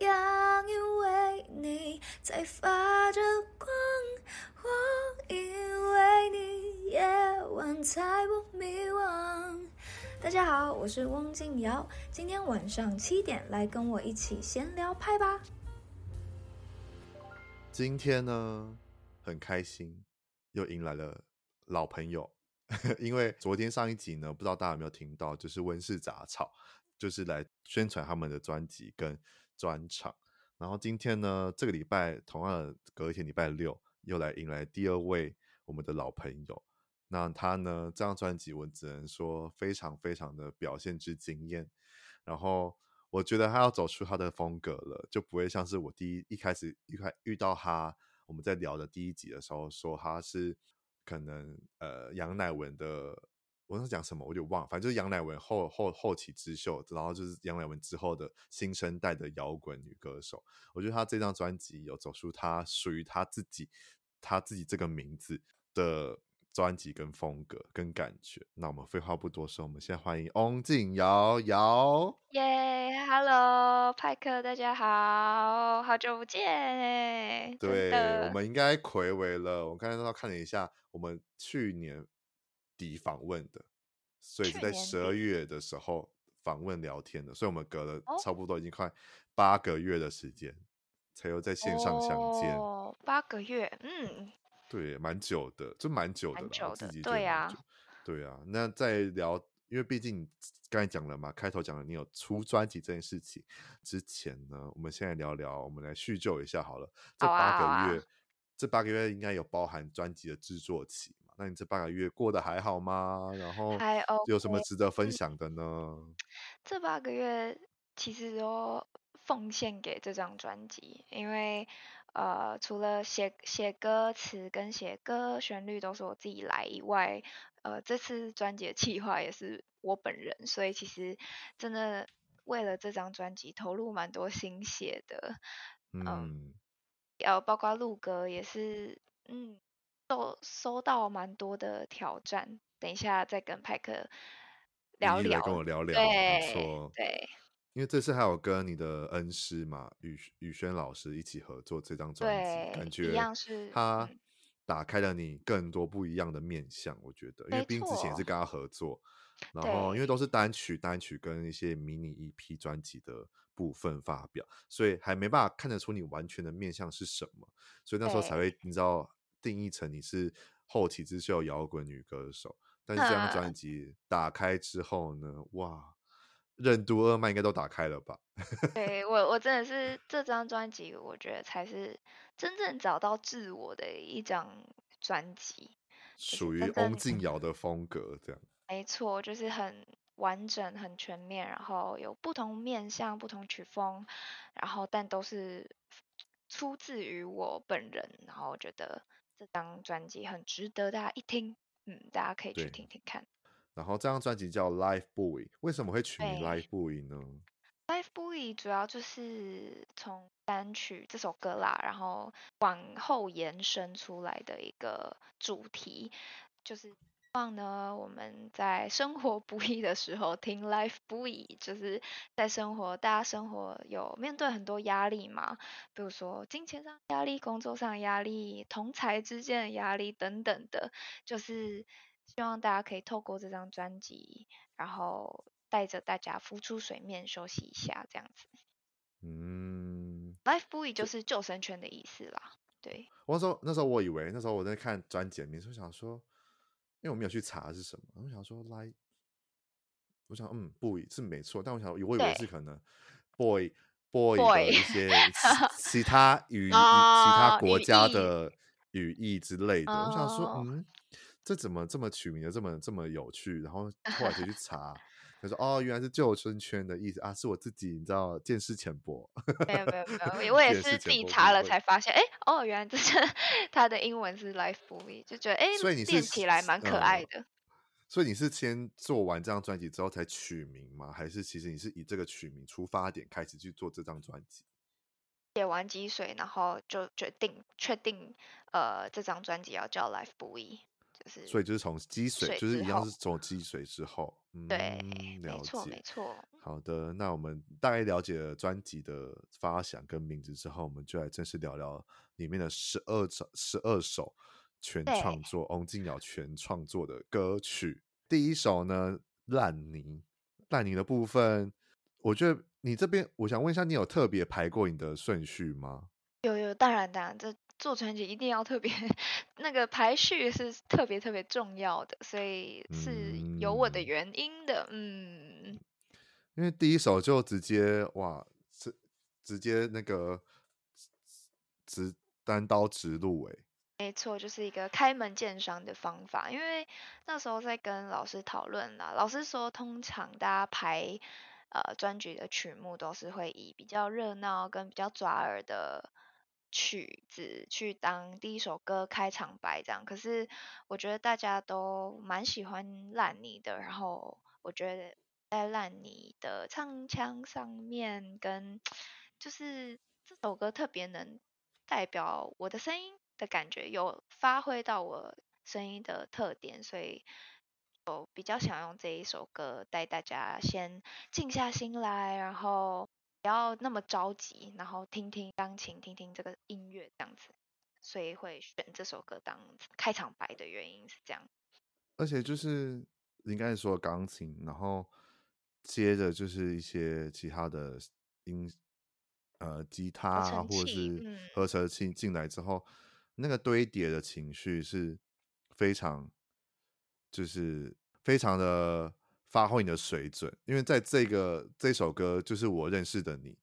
阳因为你在发着光，我因为你夜晚才不迷惘。大家好，我是翁静瑶，今天晚上七点来跟我一起闲聊派吧。今天呢，很开心，又迎来了老朋友。因为昨天上一集呢，不知道大家有没有听到，就是温室杂草，就是来宣传他们的专辑跟专场。然后今天呢，这个礼拜同样隔一天礼拜六，又来迎来第二位我们的老朋友。那他呢，这张专辑我只能说非常非常的表现之惊艳。然后我觉得他要走出他的风格了，就不会像是我第一一开始一开遇到他，我们在聊的第一集的时候说他是。可能呃，杨乃文的，我在讲什么，我就忘了，反正就是杨乃文后后后起之秀，然后就是杨乃文之后的新生代的摇滚女歌手。我觉得她这张专辑有走出她属于她自己，她自己这个名字的专辑跟风格跟感觉。那我们废话不多说，我们现在欢迎翁静瑶瑶。耶、yeah，Hello，派克，大家好，好久不见哎。对，我们应该睽违了。我刚才都看了一下。我们去年底访问的，所以是在十二月的时候访问聊天的，所以我们隔了差不多已经快八个月的时间，才又在线上相见。哦，八个月，嗯，对，蛮久的，就蛮久的对呀，对啊。那在聊，因为毕竟刚才讲了嘛，开头讲了你有出专辑这件事情之前呢，我们现在聊聊，我们来叙旧一下好了。这八个月。这八个月应该有包含专辑的制作期嘛？那你这八个月过得还好吗？然后有什么值得分享的呢？嗯、这八个月其实都奉献给这张专辑，因为呃，除了写写歌词跟写歌旋律都是我自己来以外，呃，这次专辑的企划也是我本人，所以其实真的为了这张专辑投入蛮多心血的，嗯。嗯要包括录歌也是，嗯，收收到蛮多的挑战。等一下再跟派克聊聊，跟我聊聊，对。因为这次还有跟你的恩师嘛，宇宇轩老师一起合作这张专辑，感觉一样是他打开了你更多不一样的面相。我觉得，因为毕竟之前也是跟他合作，然后因为都是单曲单曲跟一些迷你 EP 专辑的。部分发表，所以还没办法看得出你完全的面相是什么，所以那时候才会你知道定义成你是后起之秀摇滚女歌手。但是这张专辑打开之后呢，哇，任督二脉应该都打开了吧？对我，我真的是这张专辑，我觉得才是真正找到自我的一张专辑，属于翁静瑶的风格，这样。没错，就是很。完整很全面，然后有不同面向、不同曲风，然后但都是出自于我本人，然后我觉得这张专辑很值得大家一听，嗯，大家可以去听听看。然后这张专辑叫《Life Buoy》，为什么会取名《Life Buoy》呢？《Life Buoy》主要就是从单曲这首歌啦，然后往后延伸出来的一个主题，就是。希望呢，我们在生活不易的时候听 Life Buoy，就是在生活，大家生活有面对很多压力嘛，比如说金钱上压力、工作上压力、同才之间的压力等等的，就是希望大家可以透过这张专辑，然后带着大家浮出水面，休息一下，这样子。嗯，Life Buoy 就是救生圈的意思啦。对，我那时候那时候我以为那时候我在看专辑名，就想说。因为我没有去查是什么，我想说来，我想嗯，boy 是没错，但我想我以为是可能 boy boy 的一些其他语、uh, 其他国家的语义之类的，我想说嗯，这怎么这么取名的这么这么有趣？然后后来就去查。他说：“哦，原来是救生圈的意思啊，是我自己，你知道，见识浅薄。没有没有没有，我也是自己查了才发现，哎，哦，原来这是 它的英文是 Life Buoy，就觉得哎，所以你练起来蛮可爱的、嗯。所以你是先做完这张专辑之后才取名吗？还是其实你是以这个取名出发点开始去做这张专辑？写完积水，然后就决定确定，呃，这张专辑要叫 Life Buoy。”就是所以就是从积水，水就是一样是从积水之后，对，嗯、了解，没错没错。好的，那我们大概了解了专辑的发想跟名字之后，我们就来正式聊聊里面的十二首十二首全创作，翁静瑶全创作的歌曲。第一首呢，烂泥，烂泥的部分，我觉得你这边，我想问一下，你有特别排过你的顺序吗？有有，当然当然，这做专辑一定要特别，那个排序是特别特别重要的，所以是有我的原因的，嗯。嗯，因为第一首就直接哇，直直接那个直单刀直入哎。没错，就是一个开门见山的方法。因为那时候在跟老师讨论啦，老师说通常大家排呃专辑的曲目都是会以比较热闹跟比较抓耳的。曲子去当第一首歌开场白这样，可是我觉得大家都蛮喜欢烂泥的，然后我觉得在烂泥的唱腔上面，跟就是这首歌特别能代表我的声音的感觉，有发挥到我声音的特点，所以我比较想用这一首歌带大家先静下心来，然后。不要那么着急，然后听听钢琴，听听这个音乐这样子，所以会选这首歌当开场白的原因是这样。而且就是你刚才说钢琴，然后接着就是一些其他的音，呃，吉他啊，或者是合成器进来之后，嗯，那个堆叠的情绪是非常，就是非常的。发挥你的水准，因为在这个这首歌就是我认识的你，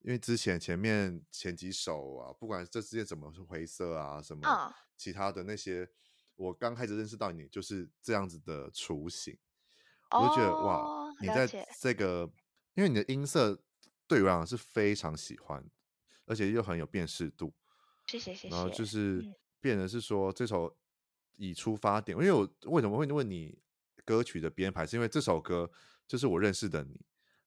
因为之前前面前几首啊，不管这世界怎么是灰色啊，什么其他的那些，我刚开始认识到你就是这样子的雏形，我就觉得哇，你在这个，因为你的音色对我来讲是非常喜欢，而且又很有辨识度，谢谢谢谢，然后就是变成是说这首以出发点，因为我为什么会问你？歌曲的编排是因为这首歌就是我认识的你，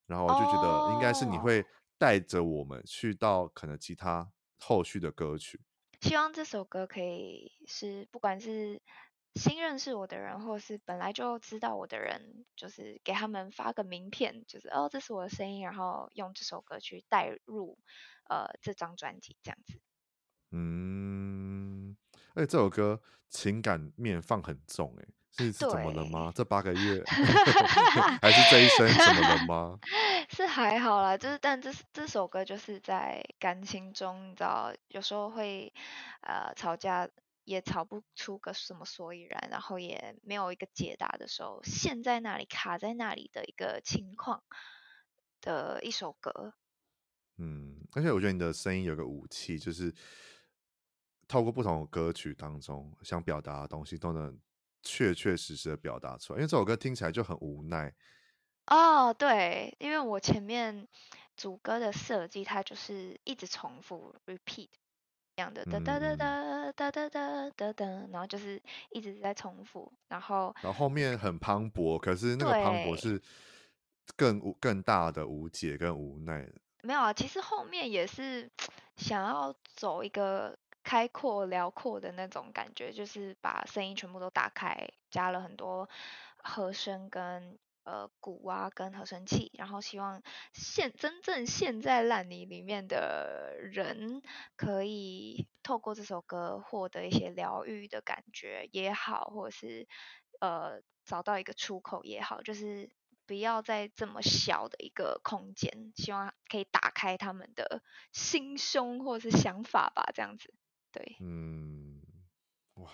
然后我就觉得应该是你会带着我们去到可能其他后续的歌曲。希望这首歌可以是不管是新认识我的人，或是本来就知道我的人，就是给他们发个名片，就是哦，这是我的声音，然后用这首歌去带入呃这张专辑这样子。嗯，而且这首歌情感面放很重哎。是怎么了吗？这八个月 还是这一生怎么了吗？是还好啦，就是但这这首歌就是在感情中，你知道，有时候会呃吵架，也吵不出个什么所以然，然后也没有一个解答的时候，陷在那里卡在那里的一个情况的一首歌。嗯，而且我觉得你的声音有个武器，就是透过不同的歌曲当中想表达的东西都能。确确实实的表达出来，因为这首歌听起来就很无奈。哦，对，因为我前面主歌的设计，它就是一直重复 repeat 这样的哒哒哒哒哒哒哒哒哒，然后就是一直在重复，然后然后后面很磅礴，可是那个磅礴是更无更大的无解跟无奈。没有啊，其实后面也是想要走一个。开阔辽阔的那种感觉，就是把声音全部都打开，加了很多和声跟呃鼓啊跟合成器，然后希望现真正陷在烂泥里面的人，可以透过这首歌获得一些疗愈的感觉也好，或者是呃找到一个出口也好，就是不要在这么小的一个空间，希望可以打开他们的心胸或者是想法吧，这样子。对，嗯，哇，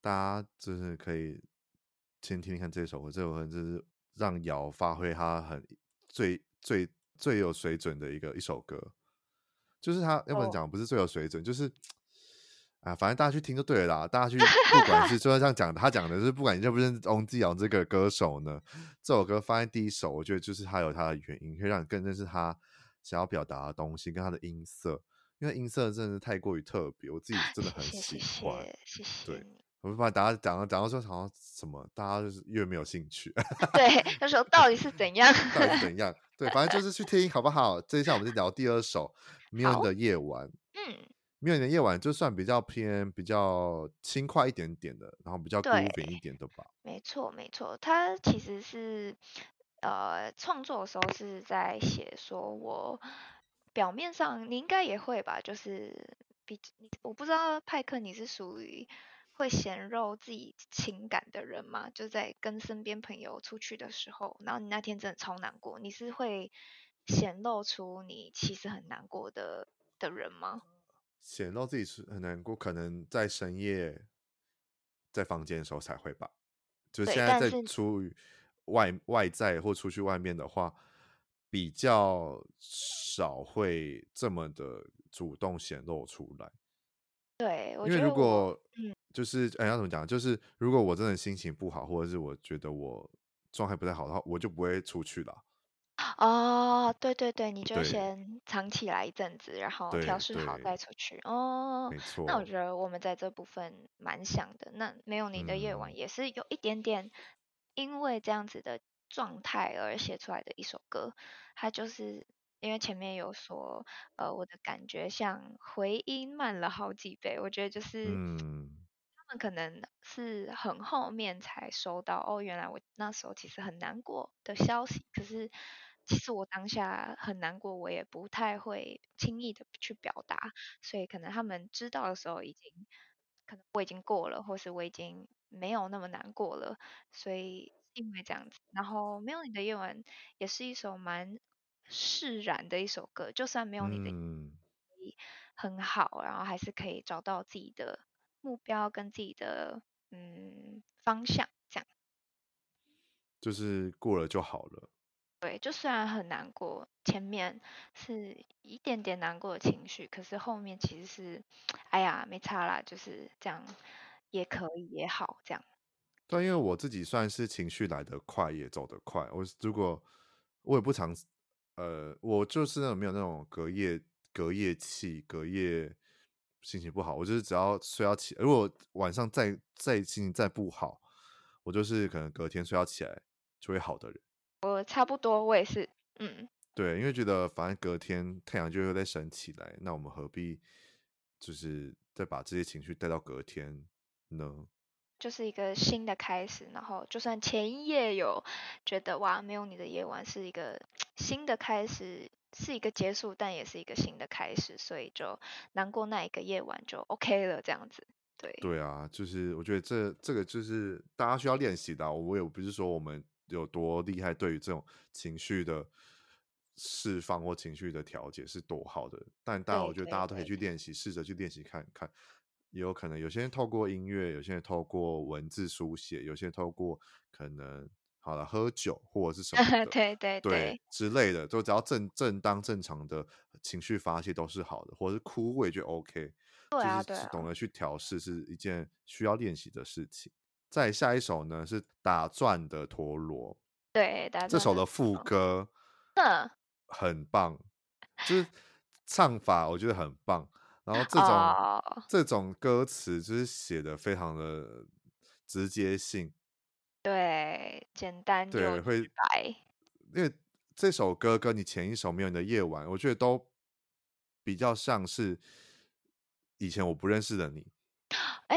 大家就是可以先听听看这首歌，这首歌就是让瑶发挥他很最最最有水准的一个一首歌，就是他要不然讲不是最有水准，就是啊，反正大家去听就对了啦，大家去不管是 说像讲他讲的，就是不管你认不认识翁继尧这个歌手呢，这首歌放在第一首，我觉得就是他有他的原因，可以让你更认识他想要表达的东西跟他的音色。因为音色真的是太过于特别，我自己真的很喜欢。谢谢，谢谢。对，我就把大家讲到讲到说好像什么，大家就是越没有兴趣。对，那时候到底是怎样？到底是怎样？对，反正就是去听好不好？这一下我们就聊第二首《迷人的夜晚》。嗯，没有你的夜晚就算比较偏比较轻快一点点的，然后比较古典一点的吧。没错没错，它其实是呃创作的时候是在写说我表面上你应该也会吧，就是比我不知道派克你是属于会显露自己情感的人吗？就在跟身边朋友出去的时候，然后你那天真的超难过，你是会显露出你其实很难过的的人吗？显露自己是很难过，可能在深夜在房间的时候才会吧。就现在在出于外外在或出去外面的话，比较少会这么的主动显露出来。对，因为如果就是哎要怎么讲，就是如果我真的心情不好，或者是我觉得我状态不太好的话，我就不会出去了。哦，对对对，你就先藏起来一阵子，然后调试好再出去。哦，没错。那我觉得我们在这部分蛮像的。那没有你的夜晚也是有一点点，因为这样子的状态而写出来的一首歌。它就是因为前面有说，呃，我的感觉像回音慢了好几倍。我觉得就是，嗯，他们可能是很后面才收到，哦，原来我那时候其实很难过的消息，可是。其实我当下很难过，我也不太会轻易的去表达，所以可能他们知道的时候，已经可能我已经过了，或是我已经没有那么难过了，所以因为这样子，然后没有你的夜晚也是一首蛮释然的一首歌，就算没有你的夜晚很好，然后还是可以找到自己的目标跟自己的嗯方向，这样就是过了就好了。对，就虽然很难过，前面是一点点难过的情绪，可是后面其实是，哎呀，没差啦，就是这样，也可以也好，这样。对，因为我自己算是情绪来得快，也走得快。我如果我也不常，呃，我就是那种没有那种隔夜隔夜气，隔夜心情不好。我就是只要睡觉起，如果晚上再再心情再不好，我就是可能隔天睡觉起来就会好的人。我差不多，我也是，嗯，对，因为觉得反正隔天太阳就会再升起来，那我们何必就是再把这些情绪带到隔天呢？就是一个新的开始，然后就算前一夜有觉得哇，没有你的夜晚是一个新的开始，是一个结束，但也是一个新的开始，所以就难过那一个夜晚就 OK 了，这样子，对，对啊，就是我觉得这这个就是大家需要练习的，我也不是说我们。有多厉害？对于这种情绪的释放或情绪的调节是多好的，但当然，我觉得大家都可以去练习，试着去练习看看。也有可能有些人透过音乐，有些人透过文字书写，有些人透过可能好了喝酒或者是什么 的，对对对，对之类的，就只要正正当正常的情绪发泄都是好的，或者是哭我也觉得 OK。对啊，就是懂得去调试是一件需要练习的事情。再下一首呢是打转的陀螺，对，这首的副歌，很棒，就是唱法我觉得很棒，然后这种、哦、这种歌词就是写的非常的直接性，对，简单对，会白，因为这首歌跟你前一首没有你的夜晚，我觉得都比较像是以前我不认识的你，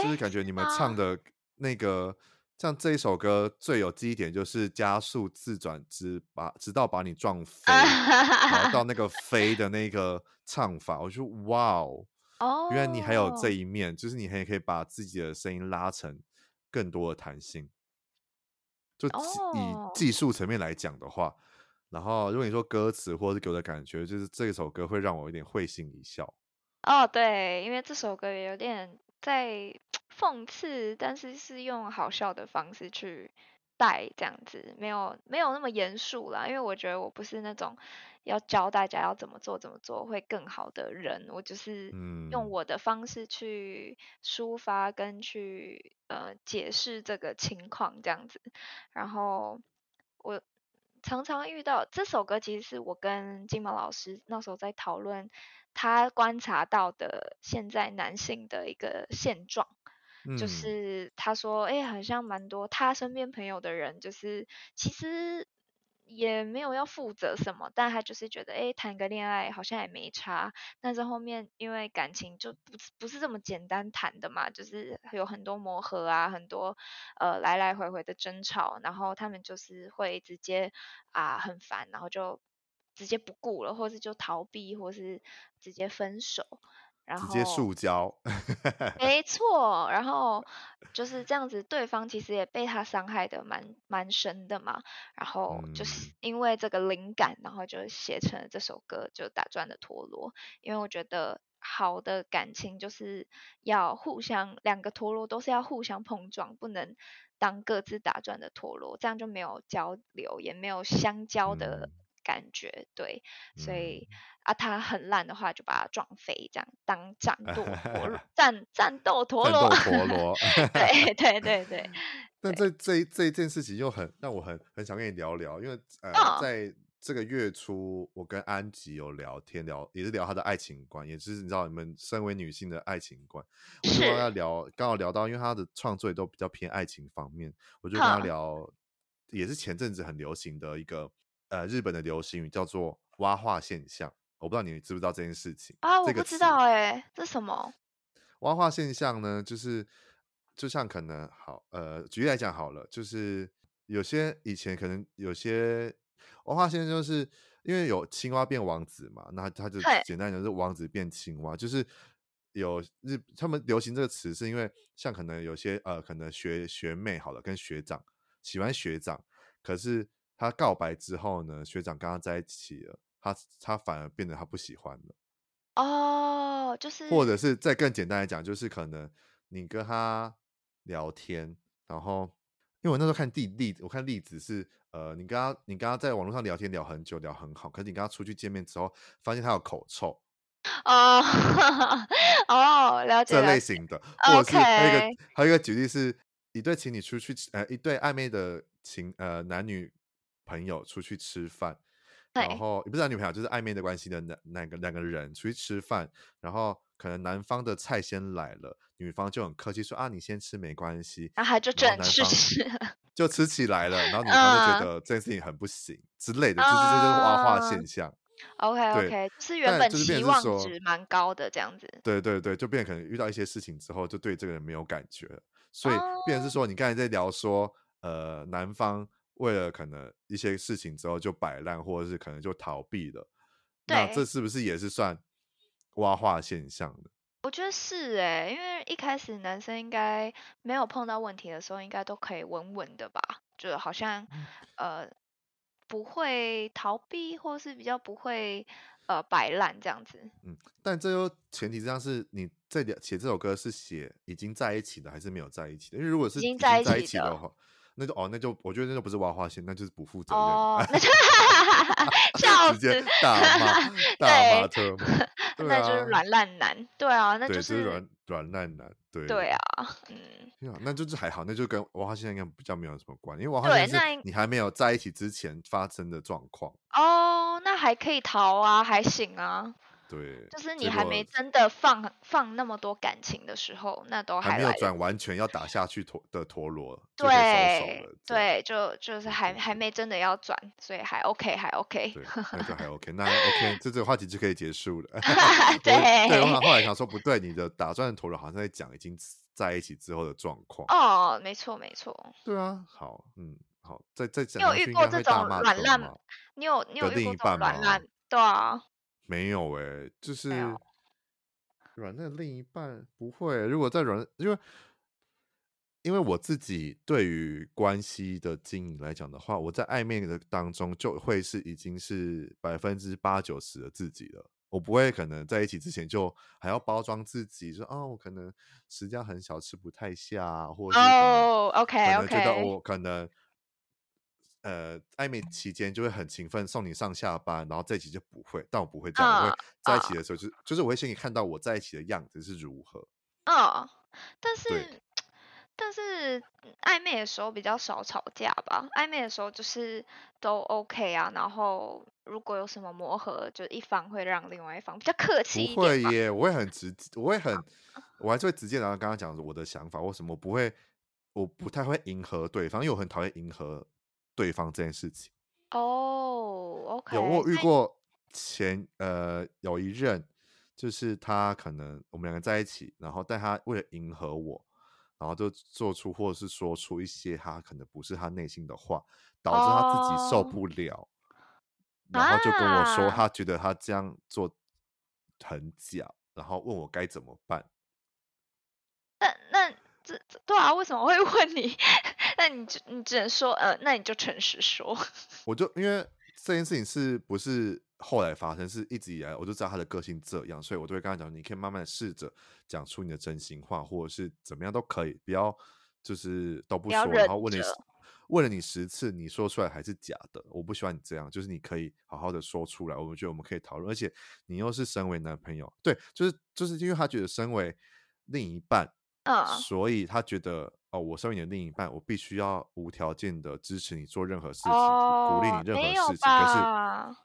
就是感觉你们唱的。那个像这一首歌最有记忆点就是加速自转直把直到把你撞飞，然后到那个飞的那个唱法，我就哇哦，原来你还有这一面，就是你还可以把自己的声音拉成更多的弹性。就以技术层面来讲的话，然后如果你说歌词或者是给我的感觉，就是这首歌会让我有点会心一笑。哦，对，因为这首歌有点在。讽刺，但是是用好笑的方式去带，这样子没有没有那么严肃啦。因为我觉得我不是那种要教大家要怎么做怎么做会更好的人，我就是用我的方式去抒发跟去呃解释这个情况这样子。然后我常常遇到这首歌，其实是我跟金毛老师那时候在讨论他观察到的现在男性的一个现状。就是他说，哎、欸，好像蛮多他身边朋友的人，就是其实也没有要负责什么，但他就是觉得，哎，谈个恋爱好像也没差。但是后面因为感情就不不是这么简单谈的嘛，就是有很多磨合啊，很多呃来来回回的争吵，然后他们就是会直接啊很烦，然后就直接不顾了，或是就逃避，或是直接分手。然后直接塑胶，没错，然后就是这样子，对方其实也被他伤害的蛮蛮深的嘛。然后就是因为这个灵感，然后就写成了这首歌，就打转的陀螺。因为我觉得好的感情就是要互相，两个陀螺都是要互相碰撞，不能当各自打转的陀螺，这样就没有交流，也没有相交的感觉。对，所以。啊，他很烂的话，就把他撞飞，这样当 战斗陀螺，战战斗陀螺，陀 螺，对对对对。但这这这一件事情又很让我很很想跟你聊聊，因为呃，哦、在这个月初，我跟安吉有聊天聊，也是聊他的爱情观，也是你知道你们身为女性的爱情观，我就跟他聊，刚好聊到，因为他的创作也都比较偏爱情方面，我就跟他聊，哦、也是前阵子很流行的一个呃日本的流行语，叫做蛙化现象。我不知道你知不知道这件事情啊？我不知道哎、欸，这什么？蛙化现象呢？就是就像可能好呃，举例来讲好了，就是有些以前可能有些蛙化现象，就是因为有青蛙变王子嘛，那他就简单讲是王子变青蛙，就是有日他们流行这个词，是因为像可能有些呃，可能学学妹好了跟学长喜欢学长，可是他告白之后呢，学长跟他在一起了。他他反而变得他不喜欢了哦，就是或者是再更简单来讲，就是可能你跟他聊天，然后因为我那时候看例例，我看例子是呃，你跟他你跟他在网络上聊天聊很久聊很好，可是你跟他出去见面之后，发现他有口臭哦 哦，了解这类型的，或者是还有一个还有一个举例是一对情侣出去呃一对暧昧的情呃男女朋友出去吃饭。然后也不是男女朋友，就是暧昧的关系的那那个两个人出去吃饭，然后可能男方的菜先来了，女方就很客气说啊，你先吃没关系，然后就转吃吃，就吃起来了，然后女方就觉得这件事情很不行之类的，就是这就是蛙化现象。OK OK，是原本期望值蛮高的这样子。对对对，就变成可能遇到一些事情之后，就对这个人没有感觉了，所以变成是说，你刚才在聊说，呃，男方。为了可能一些事情之后就摆烂，或者是可能就逃避了，那这是不是也是算挖化现象的？我觉得是哎，因为一开始男生应该没有碰到问题的时候，应该都可以稳稳的吧，就好像、嗯、呃不会逃避，或是比较不会呃摆烂这样子。嗯，但这又前提之上是你在写这首歌是写已经在一起的还是没有在一起的？因为如果是已经在一起的话。那就哦，那就我觉得那就不是挖花线，那就是不负责任。哦，笑直接大骂 大骂特骂，那就是软烂男。对啊，那就是软软烂男。对对啊，嗯，那就是还好，那就跟蛙化线应该比较没有什么关系，因为蛙化线是你还没有在一起之前发生的状况。哦，那还可以逃啊，还行啊。对，就是你还没真的放放那么多感情的时候，那都还，还没有转完全要打下去陀的陀螺，对对，就就是还还没真的要转，所以还 OK 还 OK，对，那就还 OK，那 OK，这这个话题就可以结束了。对，对，我后来想说不对，你的打转的陀螺好像在讲已经在一起之后的状况。哦，没错没错。对啊，好，嗯，好，再再讲。你有遇过这种软烂？你有你有遇过这种软烂？对啊。没有哎、欸，就是软的另一半不会。如果在软，因为因为我自己对于关系的经营来讲的话，我在暧昧的当中就会是已经是百分之八九十的自己了。我不会可能在一起之前就还要包装自己，说哦，我可能食量很小，吃不太下，或者是哦，OK OK，觉得我可能。呃，暧昧期间就会很勤奋送你上下班，然后在一起就不会，但我不会这样，我会在一起的时候就是就是我会先给你看到我在一起的样子是如何。嗯，但是但是暧昧的时候比较少吵架吧，暧昧的时候就是都 OK 啊，然后如果有什么磨合，就一方会让另外一方比较客气一点。不会耶，我会很直，我会很，我还是会直接然后刚刚讲我的想法，为什么不会，我不太会迎合对方，因为我很讨厌迎合。对方这件事情，哦，OK，有我遇过前呃有一任，就是他可能我们两个在一起，然后但他为了迎合我，然后就做出或者是说出一些他可能不是他内心的话，导致他自己受不了，oh. 然后就跟我说他觉得他这样做很假，啊、然后问我该怎么办。那那这对啊，为什么会 问你？那你只你只能说呃，那你就诚实说。我就因为这件事情是不是后来发生，是一直以来我就知道他的个性这样，所以我都会跟他讲，你可以慢慢试着讲出你的真心话，或者是怎么样都可以，不要就是都不说，不然后问你问了你十次，你说出来还是假的，我不喜欢你这样，就是你可以好好的说出来，我们觉得我们可以讨论，而且你又是身为男朋友，对，就是就是因为他觉得身为另一半。嗯，所以他觉得哦，我身为你的另一半，我必须要无条件的支持你做任何事情，哦、鼓励你任何事情。可是，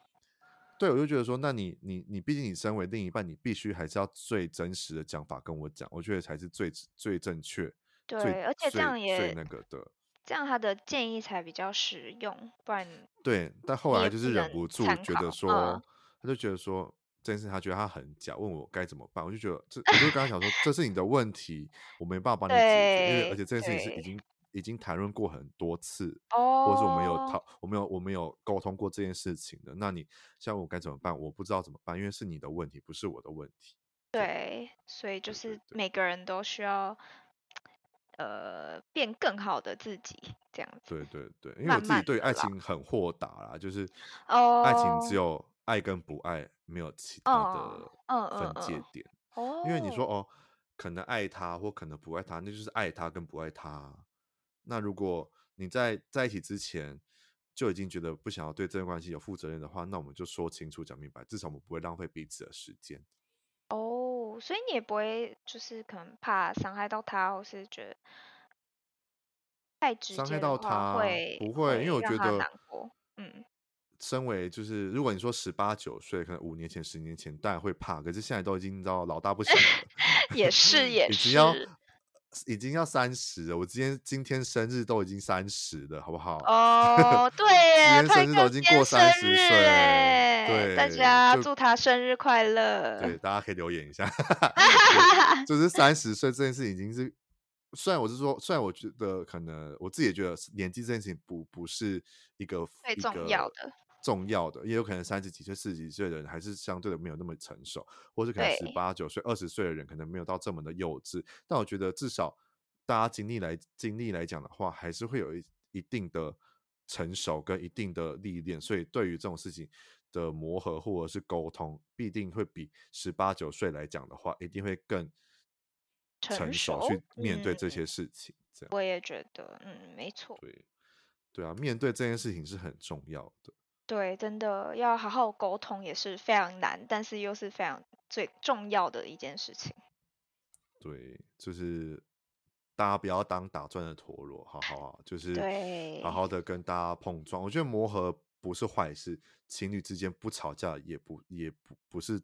对，我就觉得说，那你你你，毕竟你身为另一半，你必须还是要最真实的讲法跟我讲，我觉得才是最最正确。对，最而且这样也最那个的，这样他的建议才比较实用，不然对。但后来就是忍不住觉得说，嗯、他就觉得说。这件事他觉得他很假，问我该怎么办，我就觉得这，我就跟他讲说，这是你的问题，我没办法帮你解决，因为而且这件事情是已经已经谈论过很多次，哦或者是我们有讨，我们有我们有沟通过这件事情的。那你像我该怎么办？我不知道怎么办，因为是你的问题，不是我的问题。对，所以就是每个人都需要呃变更好的自己，这样子。对对对，因为我自己对爱情很豁达啦，就是爱情只有。爱跟不爱没有其他的分界点，因为你说哦，可能爱他或可能不爱他，那就是爱他跟不爱他。那如果你在在一起之前就已经觉得不想要对这段关系有负责任的话，那我们就说清楚讲明白，至少我们不会浪费彼此的时间。哦，所以你也不会就是可能怕伤害到他，或是觉得太直接伤害到他会不会？因为我觉得嗯。身为就是，如果你说十八九岁，可能五年前、十年前当然会怕，可是现在都已经知道老大不小了，也 是也是，已经要已经要三十了。我今天今天生日都已经三十了，好不好？哦，对耶，今天生日都已经过三十岁，对，大家祝他生日快乐。对，大家可以留言一下，就是三十岁这件事已经是，虽然我是说，虽然我觉得可能我自己也觉得年纪这件事情不不是一个最重要的。重要的，也有可能三十几岁、四十几岁的人还是相对的没有那么成熟，或是可能十八九岁、二十岁的人可能没有到这么的幼稚。但我觉得至少大家经历来经历来讲的话，还是会有一一定的成熟跟一定的历练，所以对于这种事情的磨合或者是沟通，必定会比十八九岁来讲的话，一定会更成熟去面对这些事情。这样我也觉得，嗯，没错。对，对啊，面对这件事情是很重要的。对，真的要好好沟通也是非常难，但是又是非常最重要的一件事情。对，就是大家不要当打转的陀螺，好好好，就是好好的跟大家碰撞。我觉得磨合不是坏事，情侣之间不吵架也不也不不是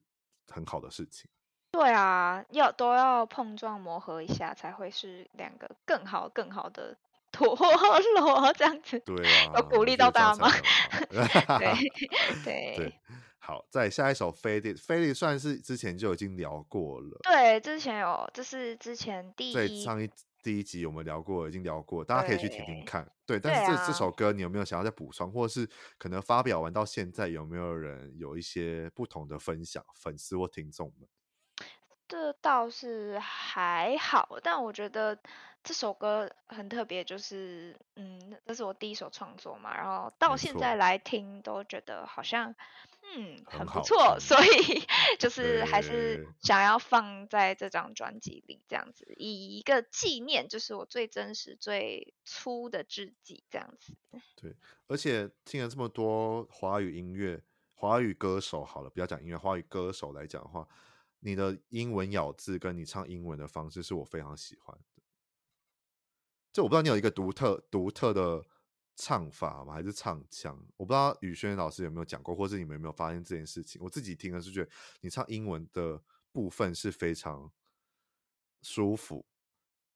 很好的事情。对啊，要都要碰撞磨合一下，才会是两个更好更好的。陀螺 这样子，对啊，有鼓励到大家吗？对对对，好，再下一首《Faded》，《Faded》算是之前就已经聊过了。对，之前有，这是之前第一，对，上一第一集我们聊过，已经聊过，大家可以去听听看。对，对，但是这、啊、这首歌你有没有想要再补充，或者是可能发表完到现在有没有人有一些不同的分享，粉丝或听众们？这倒是还好，但我觉得。这首歌很特别，就是嗯，这是我第一首创作嘛，然后到现在来听都觉得好像嗯很不错，所以就 是还是想要放在这张专辑里这样子，以一个纪念，就是我最真实、最初的自己这样子。对，而且听了这么多华语音乐、华语歌手，好了，不要讲音乐，华语歌手来讲的话，你的英文咬字跟你唱英文的方式是我非常喜欢的。就我不知道你有一个独特独特的唱法吗？还是唱腔？我不知道宇轩老师有没有讲过，或是你们有没有发现这件事情？我自己听的是觉得你唱英文的部分是非常舒服，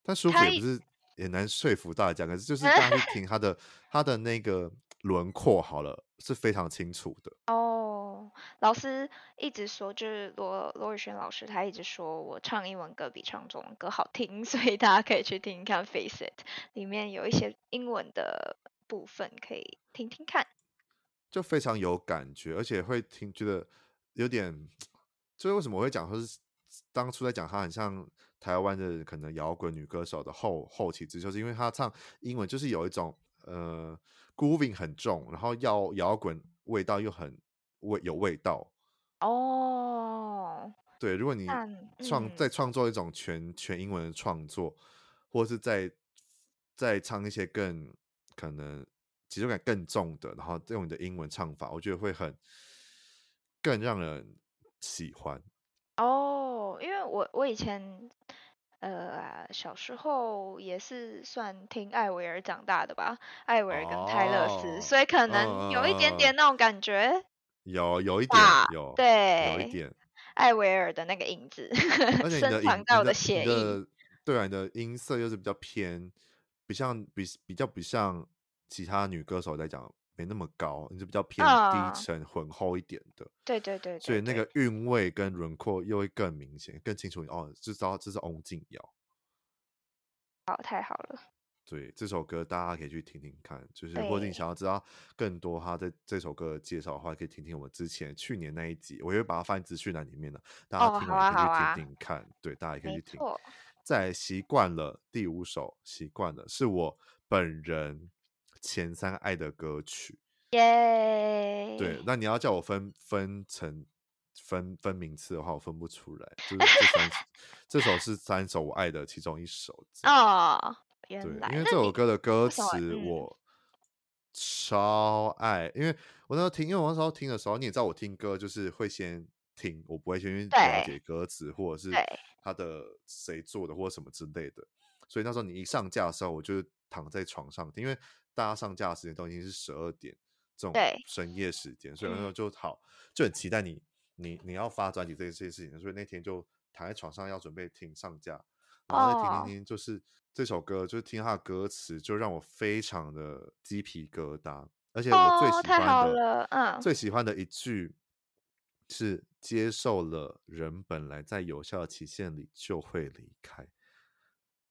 但舒服也不是也难说服大家。可是就是大家去 听他的他的那个轮廓好了，是非常清楚的。哦，老师一直说，就是罗罗宇轩老师，他一直说我唱英文歌比唱中文歌好听，所以大家可以去听一看《Face It》，里面有一些英文的部分可以听听看，就非常有感觉，而且会听觉得有点，所以为什么我会讲说是当初在讲他很像台湾的可能摇滚女歌手的后后起之秀，就是因为他唱英文就是有一种呃。grooving 很重，然后要摇滚味道又很味有味道哦。对，如果你创在创作一种全全英文的创作，或者是在在唱一些更可能节奏感更重的，然后用你的英文唱法，我觉得会很更让人喜欢。哦，因为我我以前。呃，小时候也是算听艾薇儿长大的吧，艾薇儿跟泰勒斯，哦、所以可能有一点点那种感觉。呃、有有一点，有对，有一点艾薇儿的那个影子，深藏在我的血液。对啊，你的音色又是比较偏，不像比比较不像其他女歌手在讲。没那么高，你是比较偏低沉、浑厚一点的。对对对，所以那个韵味跟轮廓又会更明显、更清楚。哦，就知道这是翁静瑶。好，太好了。对，这首歌大家可以去听听看。就是如果你想要知道更多他在这首歌的介绍的话，可以听听我们之前去年那一集，我也会把它放在资讯栏里面的。大家听完可以去听听看。对，大家也可以去听。在习惯了第五首，习惯了是我本人。前三爱的歌曲，耶！对，那你要叫我分分成分分名次的话，我分不出来。就是这三这首是三首我爱的其中一首。哦，对，因为这首歌的歌词我超爱，因为我那时候听，因为我那时候听的时候，你也知道我听歌就是会先听，我不会先了解歌词或者是他的谁做的或者什么之类的。所以那时候你一上架的时候，我就躺在床上听，因为。大家上架的时间都已经是十二点这种深夜时间，所以那时候就好就很期待你你你要发专辑这些这些事情，所以那天就躺在床上要准备听上架，然后再听听听，就是这首歌，就是听他的歌词，就让我非常的鸡皮疙瘩，而且我最喜欢的，嗯，最喜欢的一句是接受了人本来在有效的期限里就会离开。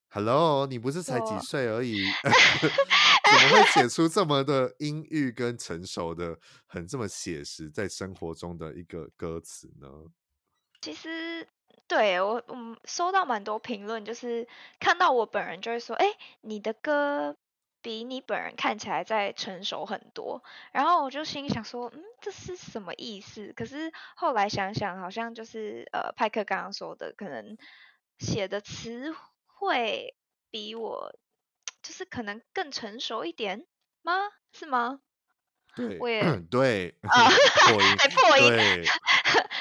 Hello，你不是才几岁而已？怎么会写 出这么的阴郁跟成熟的，很这么写实，在生活中的一个歌词呢？其实，对我，嗯，收到蛮多评论，就是看到我本人就会说，哎，你的歌比你本人看起来再成熟很多。然后我就心里想说，嗯，这是什么意思？可是后来想想，好像就是呃，派克刚刚说的，可能写的词汇比我。就是可能更成熟一点吗？是吗？对，我也对啊，还破音，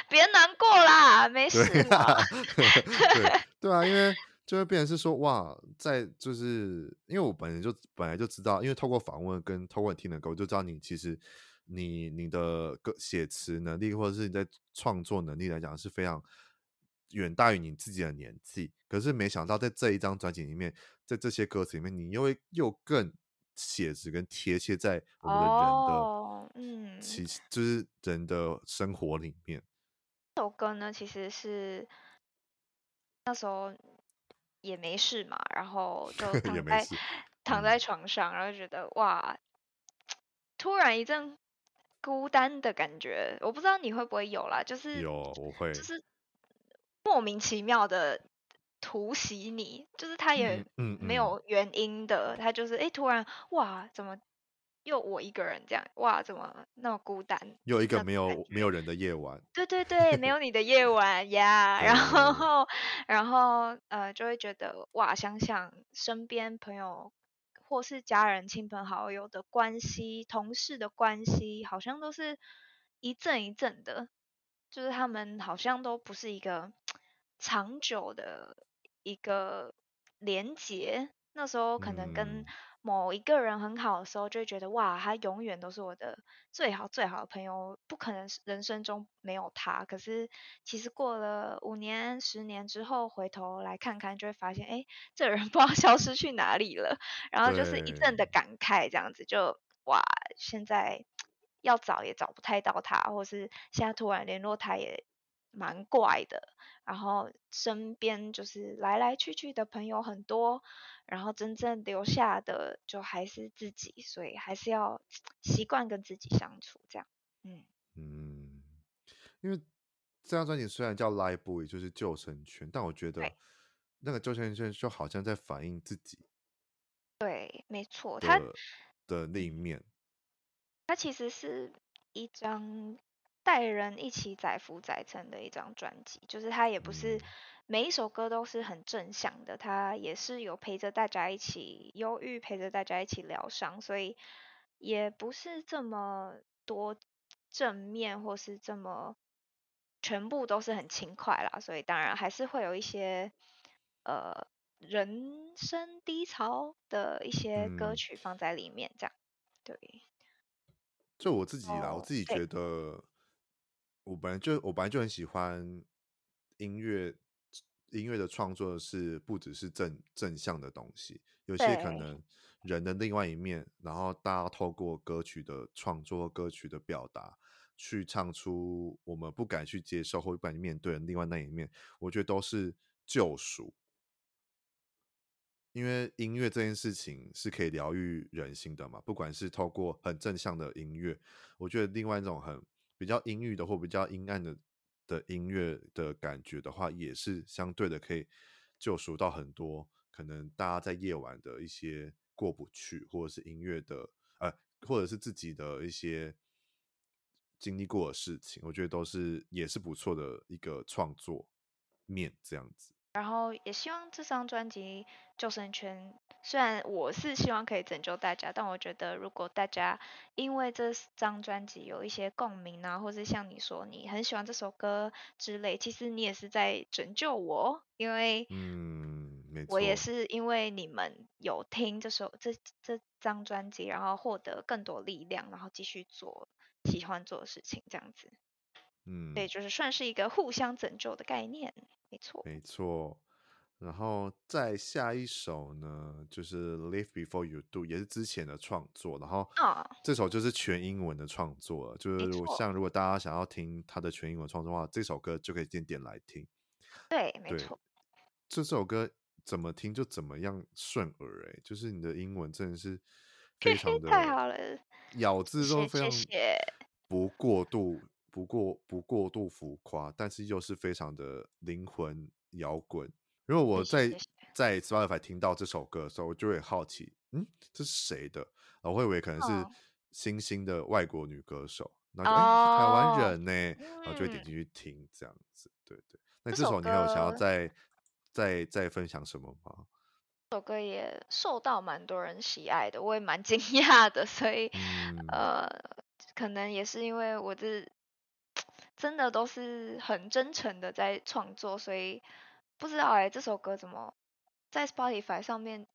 别难过啦，没事 对、啊对。对啊，因为就会变成是说哇，在就是因为我本来就本来就知道，因为透过访问跟透过你听的歌，我就知道你其实你你的歌写词能力或者是你在创作能力来讲是非常。远大于你自己的年纪，可是没想到在这一张专辑里面，在这些歌词里面，你又会又更写实跟贴切在我们的人的，哦、嗯，其就是人的生活里面。这首歌呢，其实是那时候也没事嘛，然后就 躺在躺在床上，然后就觉得哇，突然一阵孤单的感觉，我不知道你会不会有啦，就是有我会，就是。莫名其妙的突袭你，就是他也没有原因的，嗯嗯、他就是哎、欸，突然哇，怎么又我一个人这样？哇，怎么那么孤单？又一个没有没有人的夜晚。对对对，没有你的夜晚呀。yeah, 然后然后呃，就会觉得哇，想想身边朋友或是家人、亲朋好友的关系、同事的关系，好像都是一阵一阵的。就是他们好像都不是一个长久的一个连结。那时候可能跟某一个人很好的时候，就会觉得哇，他永远都是我的最好最好的朋友，不可能人生中没有他。可是其实过了五年、十年之后，回头来看看，就会发现，哎，这人 不知道消失去哪里了。然后就是一阵的感慨，这样子就哇，现在。要找也找不太到他，或是现在突然联络他也蛮怪的。然后身边就是来来去去的朋友很多，然后真正留下的就还是自己，所以还是要习惯跟自己相处，这样。嗯嗯，因为这张专辑虽然叫《Live Buoy》，就是救生圈，但我觉得那个救生圈就好像在反映自己。对，没错，它的另一面，它其实是一张带人一起载浮载沉的一张专辑，就是它也不是每一首歌都是很正向的，它也是有陪着大家一起忧郁，陪着大家一起疗伤，所以也不是这么多正面或是这么全部都是很轻快啦，所以当然还是会有一些呃。人生低潮的一些歌曲放在里面，这样、嗯、对。就我自己啦，哦、我自己觉得，我本来就我本来就很喜欢音乐，音乐的创作是不只是正正向的东西，有些可能人的另外一面，然后大家透过歌曲的创作、歌曲的表达，去唱出我们不敢去接受或不敢去面对的另外那一面，我觉得都是救赎。因为音乐这件事情是可以疗愈人心的嘛，不管是透过很正向的音乐，我觉得另外一种很比较阴郁的或比较阴暗的的音乐的感觉的话，也是相对的可以救赎到很多可能大家在夜晚的一些过不去，或者是音乐的呃，或者是自己的一些经历过的事情，我觉得都是也是不错的一个创作面这样子。然后也希望这张专辑《救生圈》，虽然我是希望可以拯救大家，但我觉得如果大家因为这张专辑有一些共鸣啊，或者像你说你很喜欢这首歌之类，其实你也是在拯救我，因为嗯，我也是因为你们有听这首这这张专辑，然后获得更多力量，然后继续做喜欢做的事情，这样子。嗯，对，就是算是一个互相拯救的概念。没错，没错。然后再下一首呢，就是《Live Before You Do》，也是之前的创作。然后这首就是全英文的创作了，就是像如果大家想要听他的全英文创作的话，这首歌就可以点点来听。对，没错。这首歌怎么听就怎么样顺耳，哎，就是你的英文真的是 非常的太好了，咬字都非常不过度。不过不过度浮夸，但是又是非常的灵魂摇滚。如果我在在 Spotify 听到这首歌的时候，我就会好奇，嗯，这是谁的？我会以为可能是新兴的外国女歌手，然后就、哦、台湾人呢，然后就会点进去听这样子。对对，那这首你还有想要再再再分享什么吗？这首歌也受到蛮多人喜爱的，我也蛮惊讶的，所以、嗯、呃，可能也是因为我这。真的都是很真诚的在创作，所以不知道哎，这首歌怎么在 Spotify 上面，